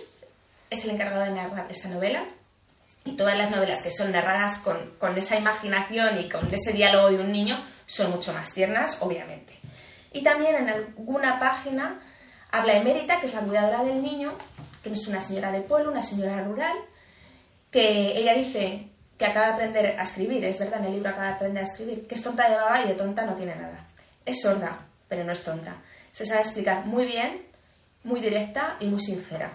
es el encargado de narrar esa novela y todas las novelas que son narradas con, con esa imaginación y con ese diálogo de un niño son mucho más tiernas, obviamente. Y también en alguna página habla Emérita, que es la cuidadora del niño, que es una señora de pueblo, una señora rural, que ella dice que acaba de aprender a escribir, es verdad, en el libro acaba de aprender a escribir, que es tonta de baba y de tonta no tiene nada. Es sorda, pero no es tonta. Se sabe explicar muy bien, muy directa y muy sincera.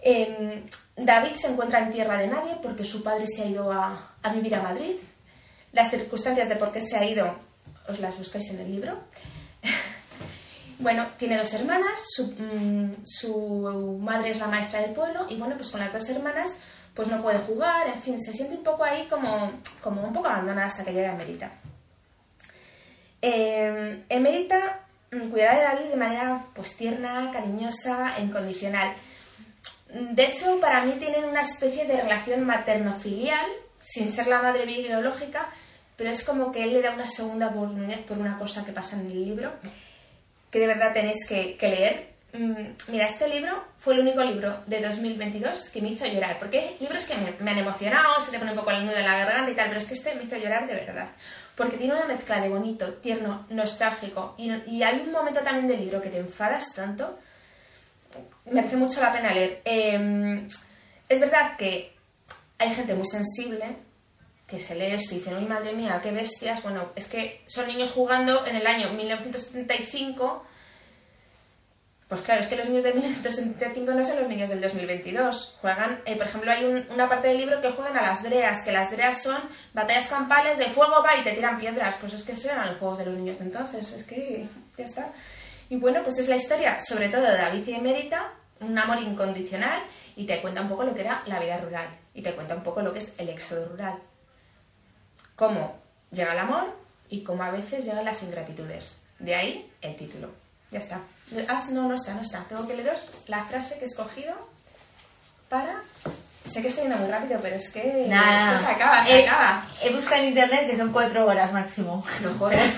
Em, David se encuentra en tierra de nadie porque su padre se ha ido a, vivir a Madrid las circunstancias de por qué se ha ido os las buscáis en el libro. bueno, tiene dos hermanas, mm, su, madre es la maestra del pueblo y bueno, pues con las dos hermanas pues no puede jugar, en fin, se siente un poco ahí como, como un poco abandonada hasta que llega Emerita. Eh, Emerita mm, cuidará de David de manera pues tierna, cariñosa incondicional. De hecho, para mí tienen una especie de relación materno-filial, sin ser la madre biológica, pero es como que él le da una segunda oportunidad por una cosa que pasa en el libro que de verdad tenéis que, leer. Mm, mira, este libro fue el único libro de 2022 que me hizo llorar, porque hay libros que me, han emocionado, se te pone un poco el nudo en la garganta y tal, pero es que este me hizo llorar de verdad, porque tiene una mezcla de bonito, tierno, nostálgico, y, y hay un momento también del libro que te enfadas tanto, merece mucho la pena leer. Em, es verdad que hay gente muy sensible, que se lee esto y dicen, uy, madre mía, qué bestias. Bueno, es que son niños jugando en el año 1975. Pues claro, es que los niños de 1975 no son los niños del 2022. Juegan, eh, por ejemplo, hay una parte del libro que juegan a las dreas, que las dreas son batallas campales de fuego va y te tiran piedras. Pues es que esos eran los juegos de los niños de entonces. Es que ya está. Y bueno, pues es la historia, sobre todo de David y Emérita, un amor incondicional, y te cuenta un poco lo que era la vida rural. Y te cuenta un poco lo que es el éxodo rural cómo llega el amor y cómo a veces llegan las ingratitudes. De ahí el título. Ya está. Ah, no, no está, no está. Tengo que leeros la frase que he escogido para... Sé que estoy yendo muy rápido, pero es que Nada. esto se acaba, se he, acaba. He buscado en internet que son cuatro horas máximo. No jodas.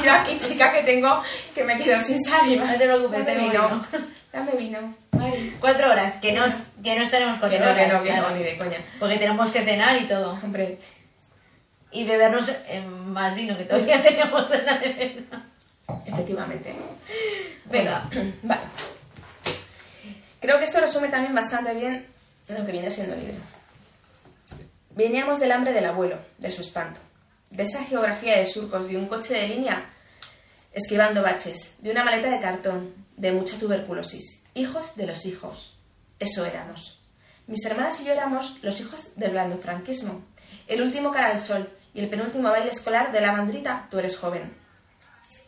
y yo aquí, chica, que tengo que me quedo sin saliva. No te preocupes, Dame vino. vino. Dame vino. Cuatro horas, que no, que no estaremos cuatro Que no, que no, que claro. no, ni de coña. Porque tenemos que cenar y todo. Hombre, Y bebernos eh, más vino que todavía tenemos en la nevera. Efectivamente. Venga. Vale. Creo que esto resume también bastante bien lo que viene siendo el libro. Veníamos del hambre del abuelo, de su espanto, de esa geografía de surcos, de un coche de línea esquivando baches, de una maleta de cartón, de mucha tuberculosis. Hijos de los hijos. Eso éramos. Mis hermanas y yo éramos los hijos del blando franquismo. El último cara al sol y el penúltimo baile escolar de la bandrita Tú eres joven.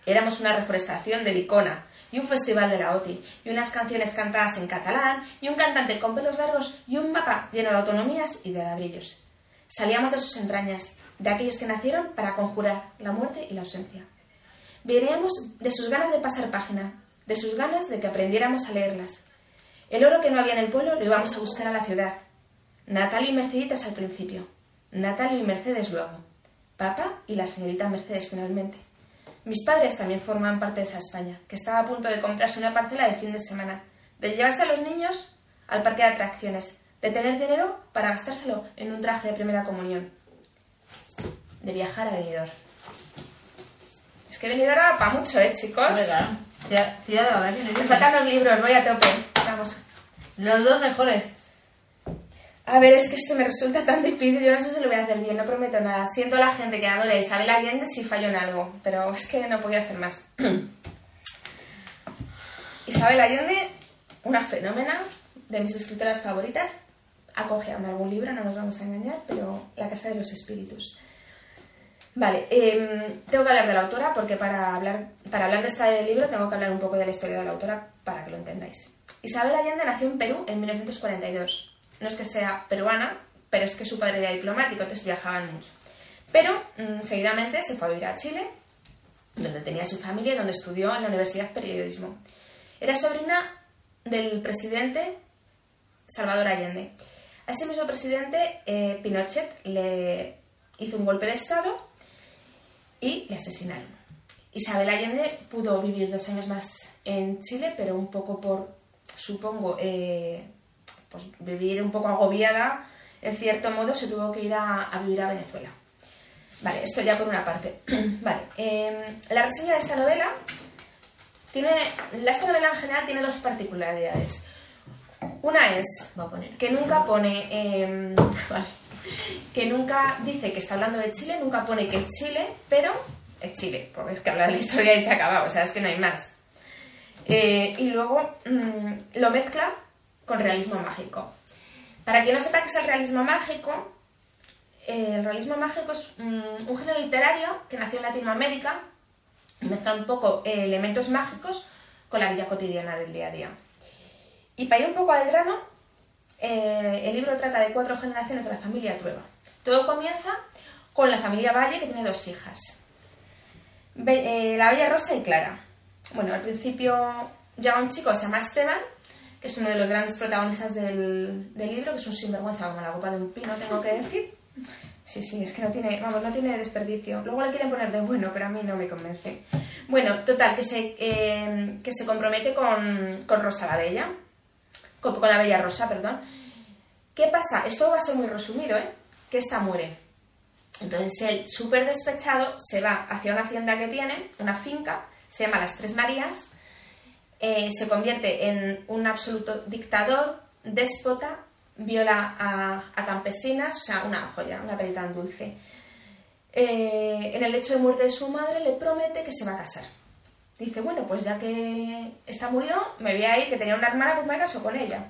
Éramos una reforestación de Licona y un festival de la OTI y unas canciones cantadas en catalán y un cantante con pelos largos y un mapa lleno de autonomías y de ladrillos. Salíamos de sus entrañas, de aquellos que nacieron para conjurar la muerte y la ausencia. Veníamos de sus ganas de pasar página, de sus ganas de que aprendiéramos a leerlas. El oro que no había en el pueblo lo íbamos a buscar a la ciudad. Natalio y Merceditas al principio. Natalio y Mercedes luego. Papá y la señorita Mercedes finalmente. Mis padres también forman parte de esa España, que estaba a punto de comprarse una parcela de fin de semana, de llevarse a los niños al parque de atracciones, de tener dinero para gastárselo en un traje de primera comunión, de viajar a Benidorm. Es que Benidorm va para mucho, ¿eh, chicos? Ciudad, ciudad de vacaciones. Me faltan los libros, voy a tope. Vamos. Los dos mejores. A ver, es que esto me resulta tan difícil, yo no sé si lo voy a hacer bien, no prometo nada. Siento la gente que adora a Isabel Allende si fallo en algo, pero es que no podía hacer más. Isabel Allende, una fenómena de mis escritoras favoritas, acoge aún algún libro, no nos vamos a engañar, pero La Casa de los Espíritus. Vale, em, tengo que hablar de la autora porque para hablar, para hablar de este libro tengo que hablar un poco de la historia de la autora para que lo entendáis. Isabel Allende nació en Perú en 1942. No es que sea peruana, pero es que su padre era diplomático, entonces viajaban mucho. Pero mm, seguidamente se fue a vivir a Chile, donde tenía su familia y donde estudió en la Universidad Periodismo. Era sobrina del presidente Salvador Allende. A ese mismo presidente, eh, Pinochet le hizo un golpe de Estado y le asesinaron. Isabel Allende pudo vivir dos años más en Chile, pero un poco por, supongo, eh, pues vivir un poco agobiada, en cierto modo, se tuvo que ir a, vivir a Venezuela. Vale, esto ya por una parte. vale, eh, la reseña de esta novela tiene, esta novela en general tiene dos particularidades. Una es Voy a poner. que nunca pone, eh, vale, que nunca dice que está hablando de Chile, nunca pone que es Chile, pero es Chile, porque es que habla de la historia y se acaba, o sea, es que no hay más. Eh, y luego mm, lo mezcla con realismo mágico. Para quien no sepa qué es el realismo mágico, eh, el realismo mágico es un género literario que nació en Latinoamérica y mezcla un poco eh, elementos mágicos con la vida cotidiana del día a día. Y para ir un poco al grano, eh, el libro trata de cuatro generaciones de la familia Trueba. Todo comienza con la familia Valle, que tiene dos hijas. La Bella Rosa y Clara. Bueno, al principio llega un chico se llama Esteban, que es uno de los grandes protagonistas del, del libro, que es un sinvergüenza como la copa de un pino, tengo que decir. Sí, sí, es que no tiene, vamos, no tiene desperdicio. Luego le quieren poner de bueno, pero a mí no me convence. Bueno, total, que se, eh, que se compromete con, con Rosa la Bella, con, con la Bella Rosa, perdón. ¿Qué pasa? Esto va a ser muy resumido, ¿eh? Que esta muere. Entonces él, súper despechado, se va hacia una hacienda que tiene, una finca, se llama Las Tres Marías, eh, se convierte en un absoluto dictador, déspota, viola a, a campesinas, o sea, una joya, una perita tan dulce. Eh, en el hecho de muerte de su madre le promete que se va a casar. Dice, bueno, pues ya que esta murió, me voy a ir, que tenía una hermana, pues me caso con ella.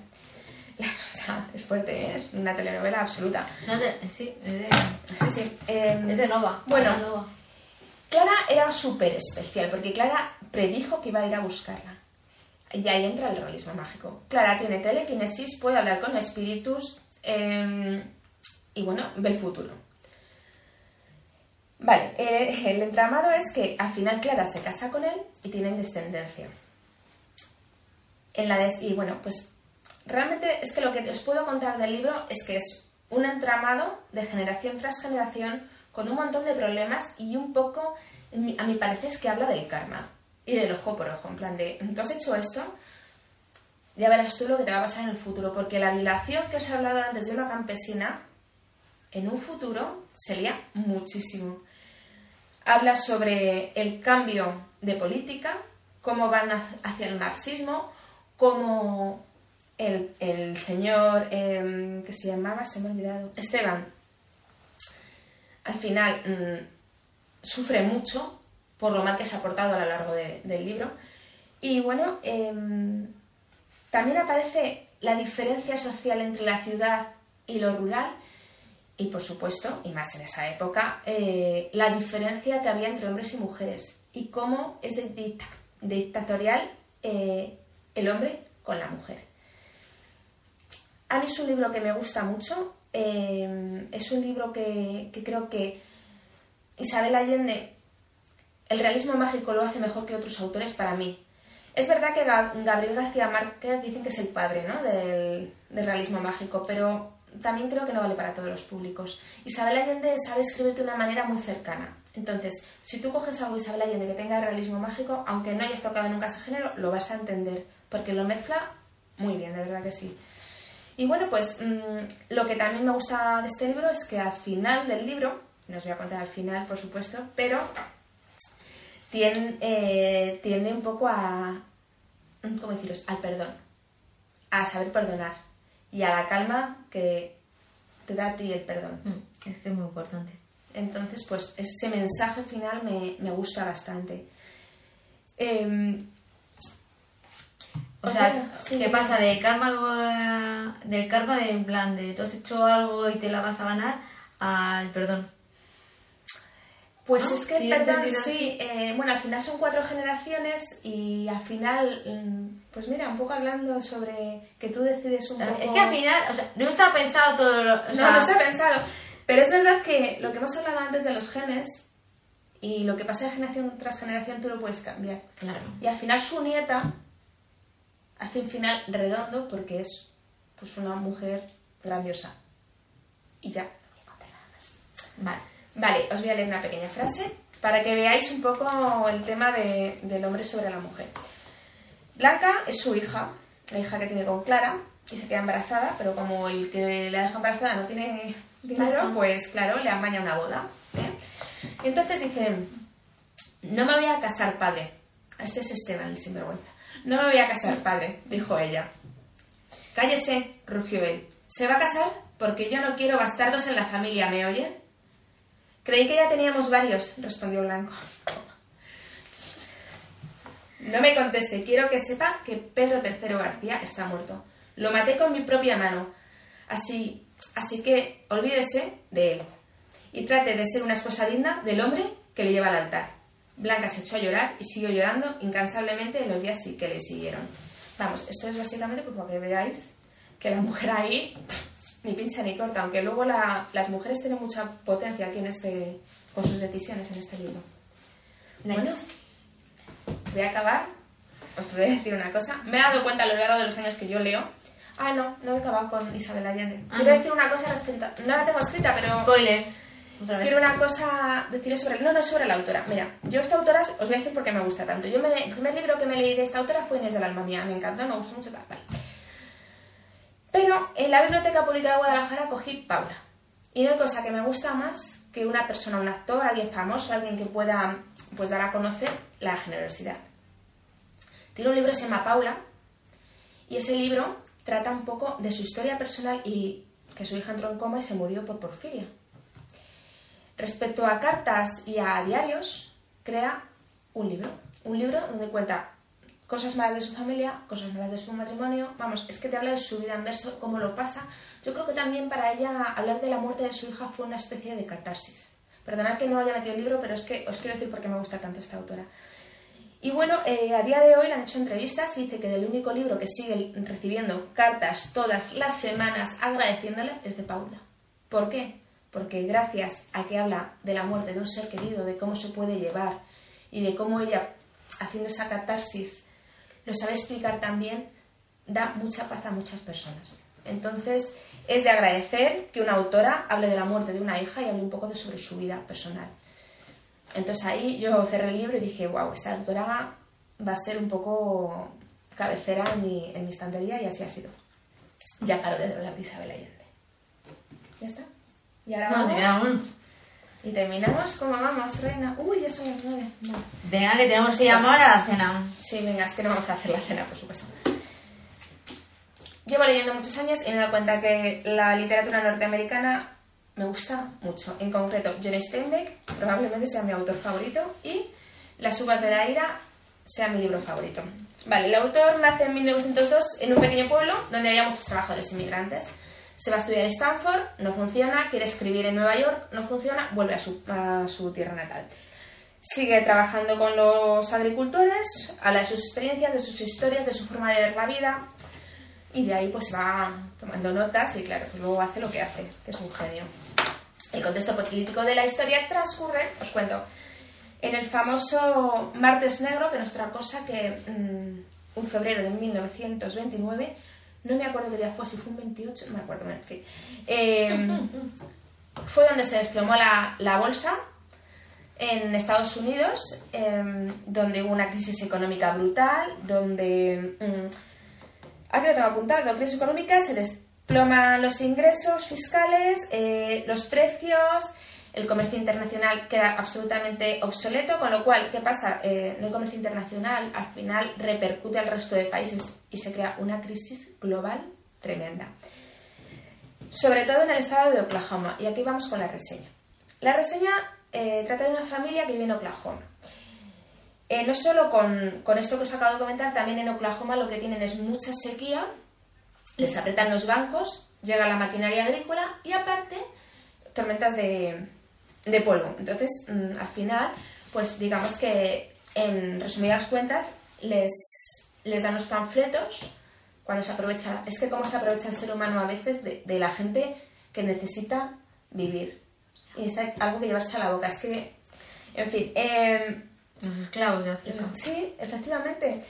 O sea, es fuerte, ¿eh? es una telenovela absoluta. No te- sí, es de, Sí, sí. eh, es de Nova. Bueno. de Nova. Clara era súper especial porque Clara predijo que iba a ir a buscarla. Y ahí entra el realismo mágico. Clara tiene telequinesis, puede hablar con espíritus eh, y bueno, ve el futuro. Vale, eh, el entramado es que al final Clara se casa con él y tienen descendencia. En la des- y bueno, pues realmente es que lo que os puedo contar del libro es que es un entramado de generación tras generación con un montón de problemas y un poco, a mi parecer, es que habla del karma y del ojo por ojo. En plan de, tú has hecho esto, ya verás tú lo que te va a pasar en el futuro, porque la violación que os he hablado antes de una campesina, en un futuro sería muchísimo. Habla sobre el cambio de política, cómo van ha- hacia el marxismo, cómo el, el señor em, que se llamaba, se me ha olvidado, Esteban, al final mm, sufre mucho por lo mal que se ha portado a lo largo de- del libro. Y bueno, em, también aparece la diferencia social entre la ciudad y lo rural y por supuesto, y más en esa época, eh, la diferencia que había entre hombres y mujeres y cómo es dictatorial eh, el hombre con la mujer. A mí es un libro que me gusta mucho, eh, es un libro que creo que Isabel Allende, el realismo mágico lo hace mejor que otros autores para mí. Es verdad que Ga- Gabriel García Márquez dicen que es el padre ¿no? del, del realismo mágico, pero también creo que no vale para todos los públicos. Isabel Allende sabe escribir de una manera muy cercana. Entonces, si tú coges algo Isabel Allende que tenga realismo mágico, aunque no hayas tocado nunca ese género, lo vas a entender, porque lo mezcla muy bien, de verdad que sí. Y bueno, pues mm, lo que también me gusta de este libro es que al final del libro, no os voy a contar al final, por supuesto, pero tiende, eh, tiende un poco a, ¿cómo deciros?, al perdón, a saber perdonar y a la calma que te da a ti el perdón. Mm, Es que es muy importante. Entonces, pues ese mensaje final me, me gusta bastante. Em, O O sea, sea, sí. ¿qué pasa? Del karma, del karma de en plan de tú has hecho algo y te la vas a ganar al perdón. Pues ¿No? es que, Sí, perdón, sí, eh, bueno, al final son cuatro generaciones y al final, mm, pues mira, un poco hablando sobre que tú decides un poco... Es que al final, o sea, no está pensado todo lo. O No, sea, no se ha pensado. Pero es verdad que lo que hemos hablado antes de los genes y lo que pasa de generación tras generación tú lo puedes cambiar. Claro. Y al final su nieta hace un final redondo porque es pues una mujer grandiosa. Y ya, no contar nada más. Vale. Vale, os voy a leer una pequeña frase para que veáis un poco el tema de- del hombre sobre la mujer. Blanca es su hija, la hija que tiene con Clara, y se queda embarazada, pero como el que la deja embarazada no tiene dinero, pues claro, le amaña una boda. ¿eh? Y entonces dicen, no me voy a casar, padre. Este es Esteban, el sinvergüenza. No me voy a casar, padre, dijo ella. Cállese, rugió él. ¿Se va a casar? Porque yo no quiero bastardos en la familia, ¿me oye? Creí que ya teníamos varios, respondió Blanco. No me conteste, quiero que sepa que Pedro III García está muerto. Lo maté con mi propia mano. Así, así que olvídese de él. Y trate de ser una esposa digna del hombre que le lleva al altar. Blanca se echó a llorar y siguió llorando incansablemente en los días que le siguieron. Vamos, esto es básicamente pues, para que veáis que la mujer ahí ni pincha ni corta, aunque luego la- las mujeres tienen mucha potencia aquí en este, con sus decisiones en este libro. Bueno, voy a acabar. Os voy a decir una cosa. Me he dado cuenta a lo largo de los años que yo leo. Ah, no, no he acabado con Isabel Allende. Ah, Quiero no. decir una cosa respecto. No la tengo escrita, pero. Spoiler. Otra vez. Quiero una cosa decirles sobre. No, no sobre la autora. Mira, yo esta autora os voy a decir por qué me gusta tanto. Yo me, el primer libro que me leí de esta autora fue Inés del Alma Mía. Me encantó, me gustó mucho tal, tal. Pero en la Biblioteca Pública de Guadalajara cogí Paula. Y no hay cosa que me gusta más que una persona, un actor, alguien famoso, alguien que pueda pues, dar a conocer la generosidad. Tiene un libro que se llama Paula y ese libro trata un poco de su historia personal y que su hija entró en coma y se murió por porfiria. Respecto a cartas y a diarios, crea un libro. Un libro donde cuenta cosas malas de su familia, cosas malas de su matrimonio. Vamos, es que te habla de su vida en verso, cómo lo pasa. Yo creo que también para ella hablar de la muerte de su hija fue una especie de catarsis. Perdonad que no haya metido el libro, pero es que os quiero decir por qué me gusta tanto esta autora. Y bueno, eh, a día de hoy le han hecho entrevistas y dice que del único libro que sigue recibiendo cartas todas las semanas agradeciéndole es de Paula. ¿Por qué? Porque gracias a que habla de la muerte de un ser querido, de cómo se puede llevar y de cómo ella, haciendo esa catarsis, lo sabe explicar también, da mucha paz a muchas personas. Entonces, es de agradecer que una autora hable de la muerte de una hija y hable un poco de sobre su vida personal. Entonces ahí yo cerré el libro y dije, wow, esta autora va a ser un poco cabecera en mi, en mi estantería y así ha sido. Ya paro de hablar de Isabel Allende. ¿Ya está? Y ahora vamos. Y terminamos. ¿Cómo vamos, reina? Uy, ya son las nueve. Venga, que tenemos que llamar a la cena. Sí, venga, es que no vamos a hacer la cena, por supuesto. Llevo leyendo muchos años y me he dado cuenta que la literatura norteamericana me gusta mucho. En concreto, John Steinbeck probablemente sea mi autor favorito y Las uvas de la ira sea mi libro favorito. Vale, el autor nace en 1902 en un pequeño pueblo donde había muchos trabajadores inmigrantes. Se va a estudiar en Stanford, no funciona, quiere escribir en Nueva York, no funciona, vuelve a su, a su tierra natal. Sigue trabajando con los agricultores, habla de sus experiencias, de sus historias, de su forma de ver la vida y de ahí pues va tomando notas y claro, pues luego hace lo que hace, que es un genio. El contexto político de la historia transcurre, os cuento, en el famoso Martes Negro, que no es otra cosa que mm, un febrero de 1929, no me acuerdo qué día fue, si fue un 28, no me acuerdo, en fin. Eh, fue donde se desplomó la, la bolsa en Estados Unidos, eh, donde hubo una crisis económica brutal, donde... mm, aquí lo tengo apuntado, crisis económica, se, des- desploman los ingresos fiscales, eh, los precios, el comercio internacional queda absolutamente obsoleto, con lo cual, ¿qué pasa? Eh, hay comercio internacional, al final repercute al resto de países y se crea una crisis global tremenda. Sobre todo en el estado de Oklahoma. Y aquí vamos con la reseña. La reseña eh, trata de una familia que vive en Oklahoma. Eh, no solo con, con, esto que os acabo de comentar, también en Oklahoma lo que tienen es mucha sequía, les apretan los bancos, llega la maquinaria agrícola y aparte tormentas de, de polvo. Entonces, mm, al final, pues digamos que en resumidas cuentas les, les dan los panfletos cuando se aprovecha. Es que cómo se aprovecha el ser humano a veces de, de la gente que necesita vivir. Y es algo que llevarse a la boca. Es que, en fin. Eh, los esclavos de África. Sí, efectivamente.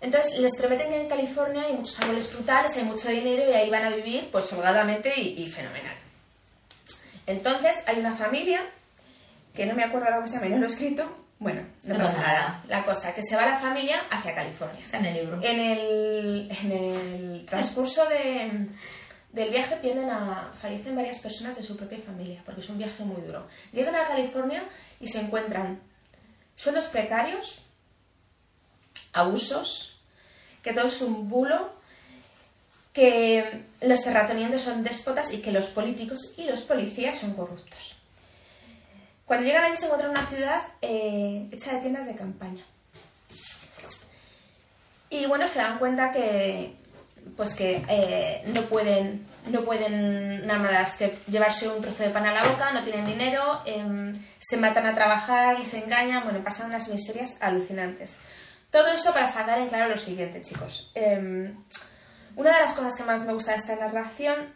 Entonces les prometen que en California hay muchos árboles frutales, hay mucho dinero y ahí van a vivir pues holgadamente y, y fenomenal. Entonces hay una familia, que no me acuerdo cómo se llama, no lo he escrito, bueno, no, No pasa nada. nada. La cosa, que se va la familia hacia California. Está en el libro. En el, en el transcurso de, del viaje pierden a, fallecen varias personas de su propia familia, porque es un viaje muy duro. Llegan a California y se encuentran sueldos precarios, abusos, que todo es un bulo, que los terratenientes son déspotas y que los políticos y los policías son corruptos. Cuando llegan allí se encuentran una ciudad eh, hecha de tiendas de campaña. Y bueno, se dan cuenta que pues que eh, no pueden no pueden nada más que llevarse un trozo de pan a la boca, no tienen dinero, em, se matan a trabajar, les engañan, bueno, pasan unas miserias alucinantes. Todo eso para sacar en claro lo siguiente, chicos. Em, una de las cosas que más me gusta de esta narración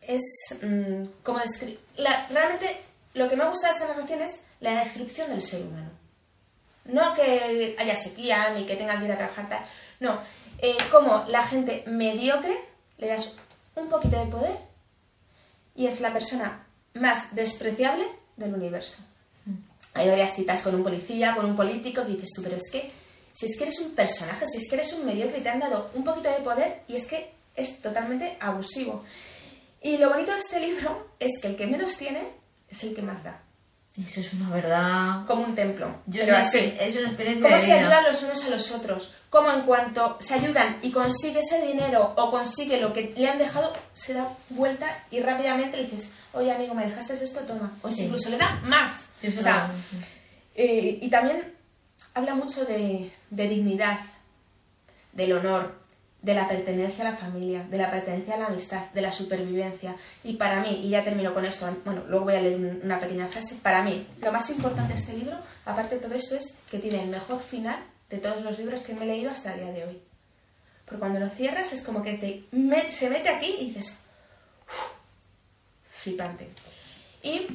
es mm, cómo descri- la- realmente lo que me gusta de esta narración es la descripción del ser humano. No que haya sequía ni que tengan que ir a trabajar tal. No, eh, como la gente mediocre le das un poquito de poder y es la persona más despreciable del universo. Hay varias citas con un policía, con un político, que dices tú, pero es que si es que eres un personaje, si es que eres un mediocre y te han dado un poquito de poder y es que es totalmente abusivo. Y lo bonito de este libro es que el que menos tiene es el que más da. Eso es una verdad. Como un templo. Yo Pero así. es una experiencia ¿Cómo se ayudan los unos a los otros? Cómo en cuanto se ayudan y consigue ese dinero o consigue lo que le han dejado, se da vuelta y rápidamente le dices, oye amigo, me dejaste esto, toma. O Sí. incluso le da más. Yo O sea, eh, y también habla mucho de, dignidad, del honor, de la pertenencia a la familia, de la pertenencia a la amistad, de la supervivencia. Y para mí, y ya termino con esto, bueno, luego voy a leer un- una pequeña frase, para mí lo más importante de este libro, aparte de todo esto, es que tiene el mejor final de todos los libros que me he leído hasta el día de hoy. Porque cuando lo cierras es como que se mete aquí y dices, "Uf, flipante. Y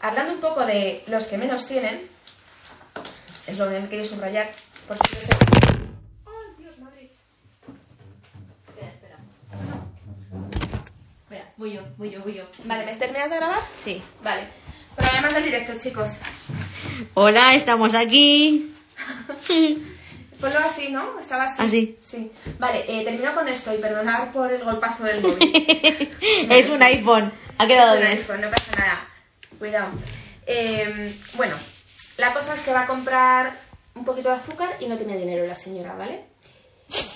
hablando un poco de los que menos tienen, es lo que he querido subrayar, porque. ¡Ay, Dios, Madrid! Espera, espera. Espera, voy yo, voy yo, voy yo. Vale, ¿me terminas de grabar? Sí. Vale. Problemas del directo, chicos. Hola, estamos aquí. Ponlo así, ¿no? Estaba así. Así. Sí. Vale, eh, termino con esto y perdonar por el golpazo del móvil. es un iPhone. Ha quedado Es un bien. iPhone, no pasa nada. Cuidado. Eh, bueno, la cosa es que va a comprar un poquito de azúcar y no tiene dinero la señora, ¿vale?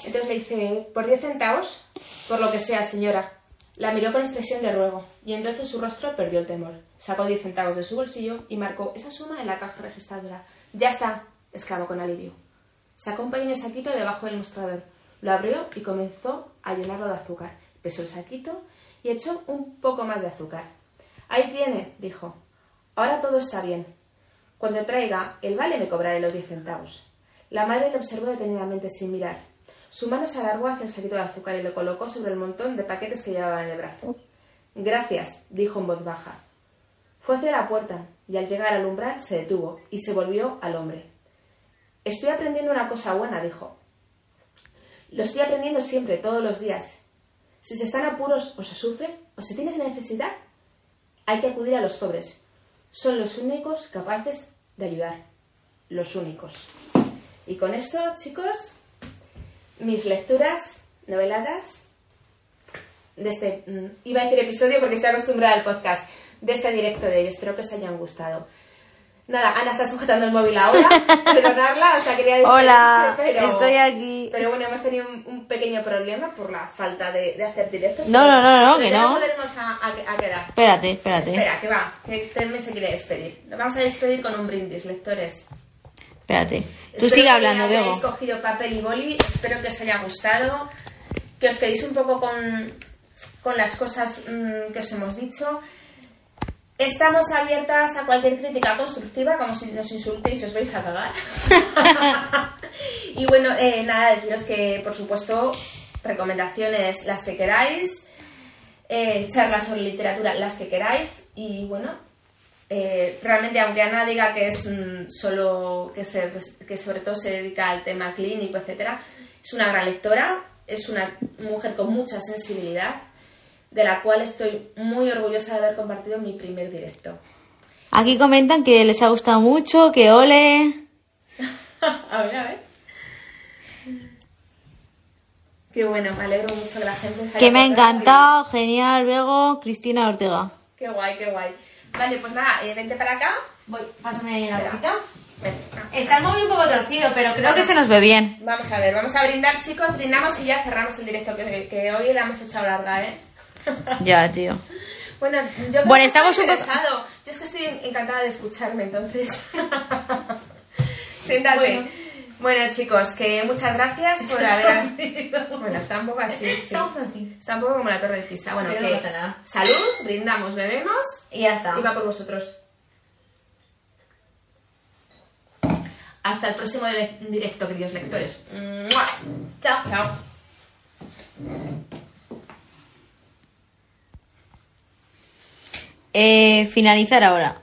Entonces le dice, por 10 centavos, por lo que sea, señora. La miró con expresión de ruego y entonces su rostro perdió el temor. Sacó 10 centavos de su bolsillo y marcó esa suma en la caja registradora. Ya está, exclamó con alivio. Sacó un pequeño saquito debajo del mostrador, lo abrió y comenzó a llenarlo de azúcar. Pesó el saquito y echó un poco más de azúcar. Ahí tiene, dijo. Ahora todo está bien. Cuando traiga el vale me cobraré los 10 centavos. La madre le observó detenidamente sin mirar. Su mano se alargó hacia el saquito de azúcar y lo colocó sobre el montón de paquetes que llevaba en el brazo. Gracias, dijo en voz baja. Fue hacia la puerta y al llegar al umbral se detuvo y se volvió al hombre. Estoy aprendiendo una cosa buena, dijo. Lo estoy aprendiendo siempre, todos los días. Si se están apuros o se sufre o se tienes necesidad, hay que acudir a los pobres. Son los únicos capaces de ayudar. Los únicos. Y con esto, chicos, mis lecturas noveladas de este, mm, iba a decir episodio porque estoy acostumbrada al podcast, de este directo de hoy. Espero que os hayan gustado. Nada, Ana está sujetando el móvil ahora, perdonarla, o sea, quería decir Hola, pero, estoy aquí. Pero bueno, hemos tenido un, un pequeño problema por la falta de, de hacer directos. No, no, no, no, que no. volveremos a, a- a quedar. Espérate, espérate. Espera, que va, que Telme se quiere despedir. Nos vamos a despedir con un brindis, lectores. Espérate. Tú Espero sigue que hablando, Bego. cogido papel y boli, espero que os haya gustado, que os quedéis un poco con, con las cosas mm, que os hemos dicho. Estamos abiertas a cualquier crítica constructiva, como si nos insultéis y os vais a cagar. y bueno, eh, nada, deciros que, por supuesto, recomendaciones las que queráis, eh, charlas sobre literatura las que queráis y bueno, eh, realmente aunque Ana diga que es mm, solo que, se, que sobre todo se dedica al tema clínico, etcétera, es una gran lectora, es una mujer con mucha sensibilidad, de la cual estoy muy orgullosa de haber compartido mi primer directo. Aquí comentan que les ha gustado mucho, que ole. a ver, a ver. Qué bueno, me alegro mucho que la gente se haya Que me ha encantado, genial, Bego, Cristina Ortega. Qué guay, qué guay. Vale, pues nada, eh, vente para acá. Voy, pásame Espera. Ven, vamos. Está el móvil un poco torcido, pero creo que se nos ve bien. Vamos a ver, vamos a brindar, chicos. Brindamos y ya cerramos el directo, que, que hoy la hemos echado larga, ¿eh? Ya, tío. Bueno, yo creo Bueno, que estamos un poco-. Yo es que estoy encantada de escucharme, entonces. Siéntate. Bueno. Bueno. chicos, que muchas gracias por haber. bueno, está un poco así. sí. Estamos así. Está un poco como la torre de Pisa. Bueno, que no pasa nada. salud, brindamos, bebemos Y ya está. y va por vosotros. Hasta el próximo dire- directo, queridos lectores. ¡Mua! Chao. Chao. Eh, finalizar ahora.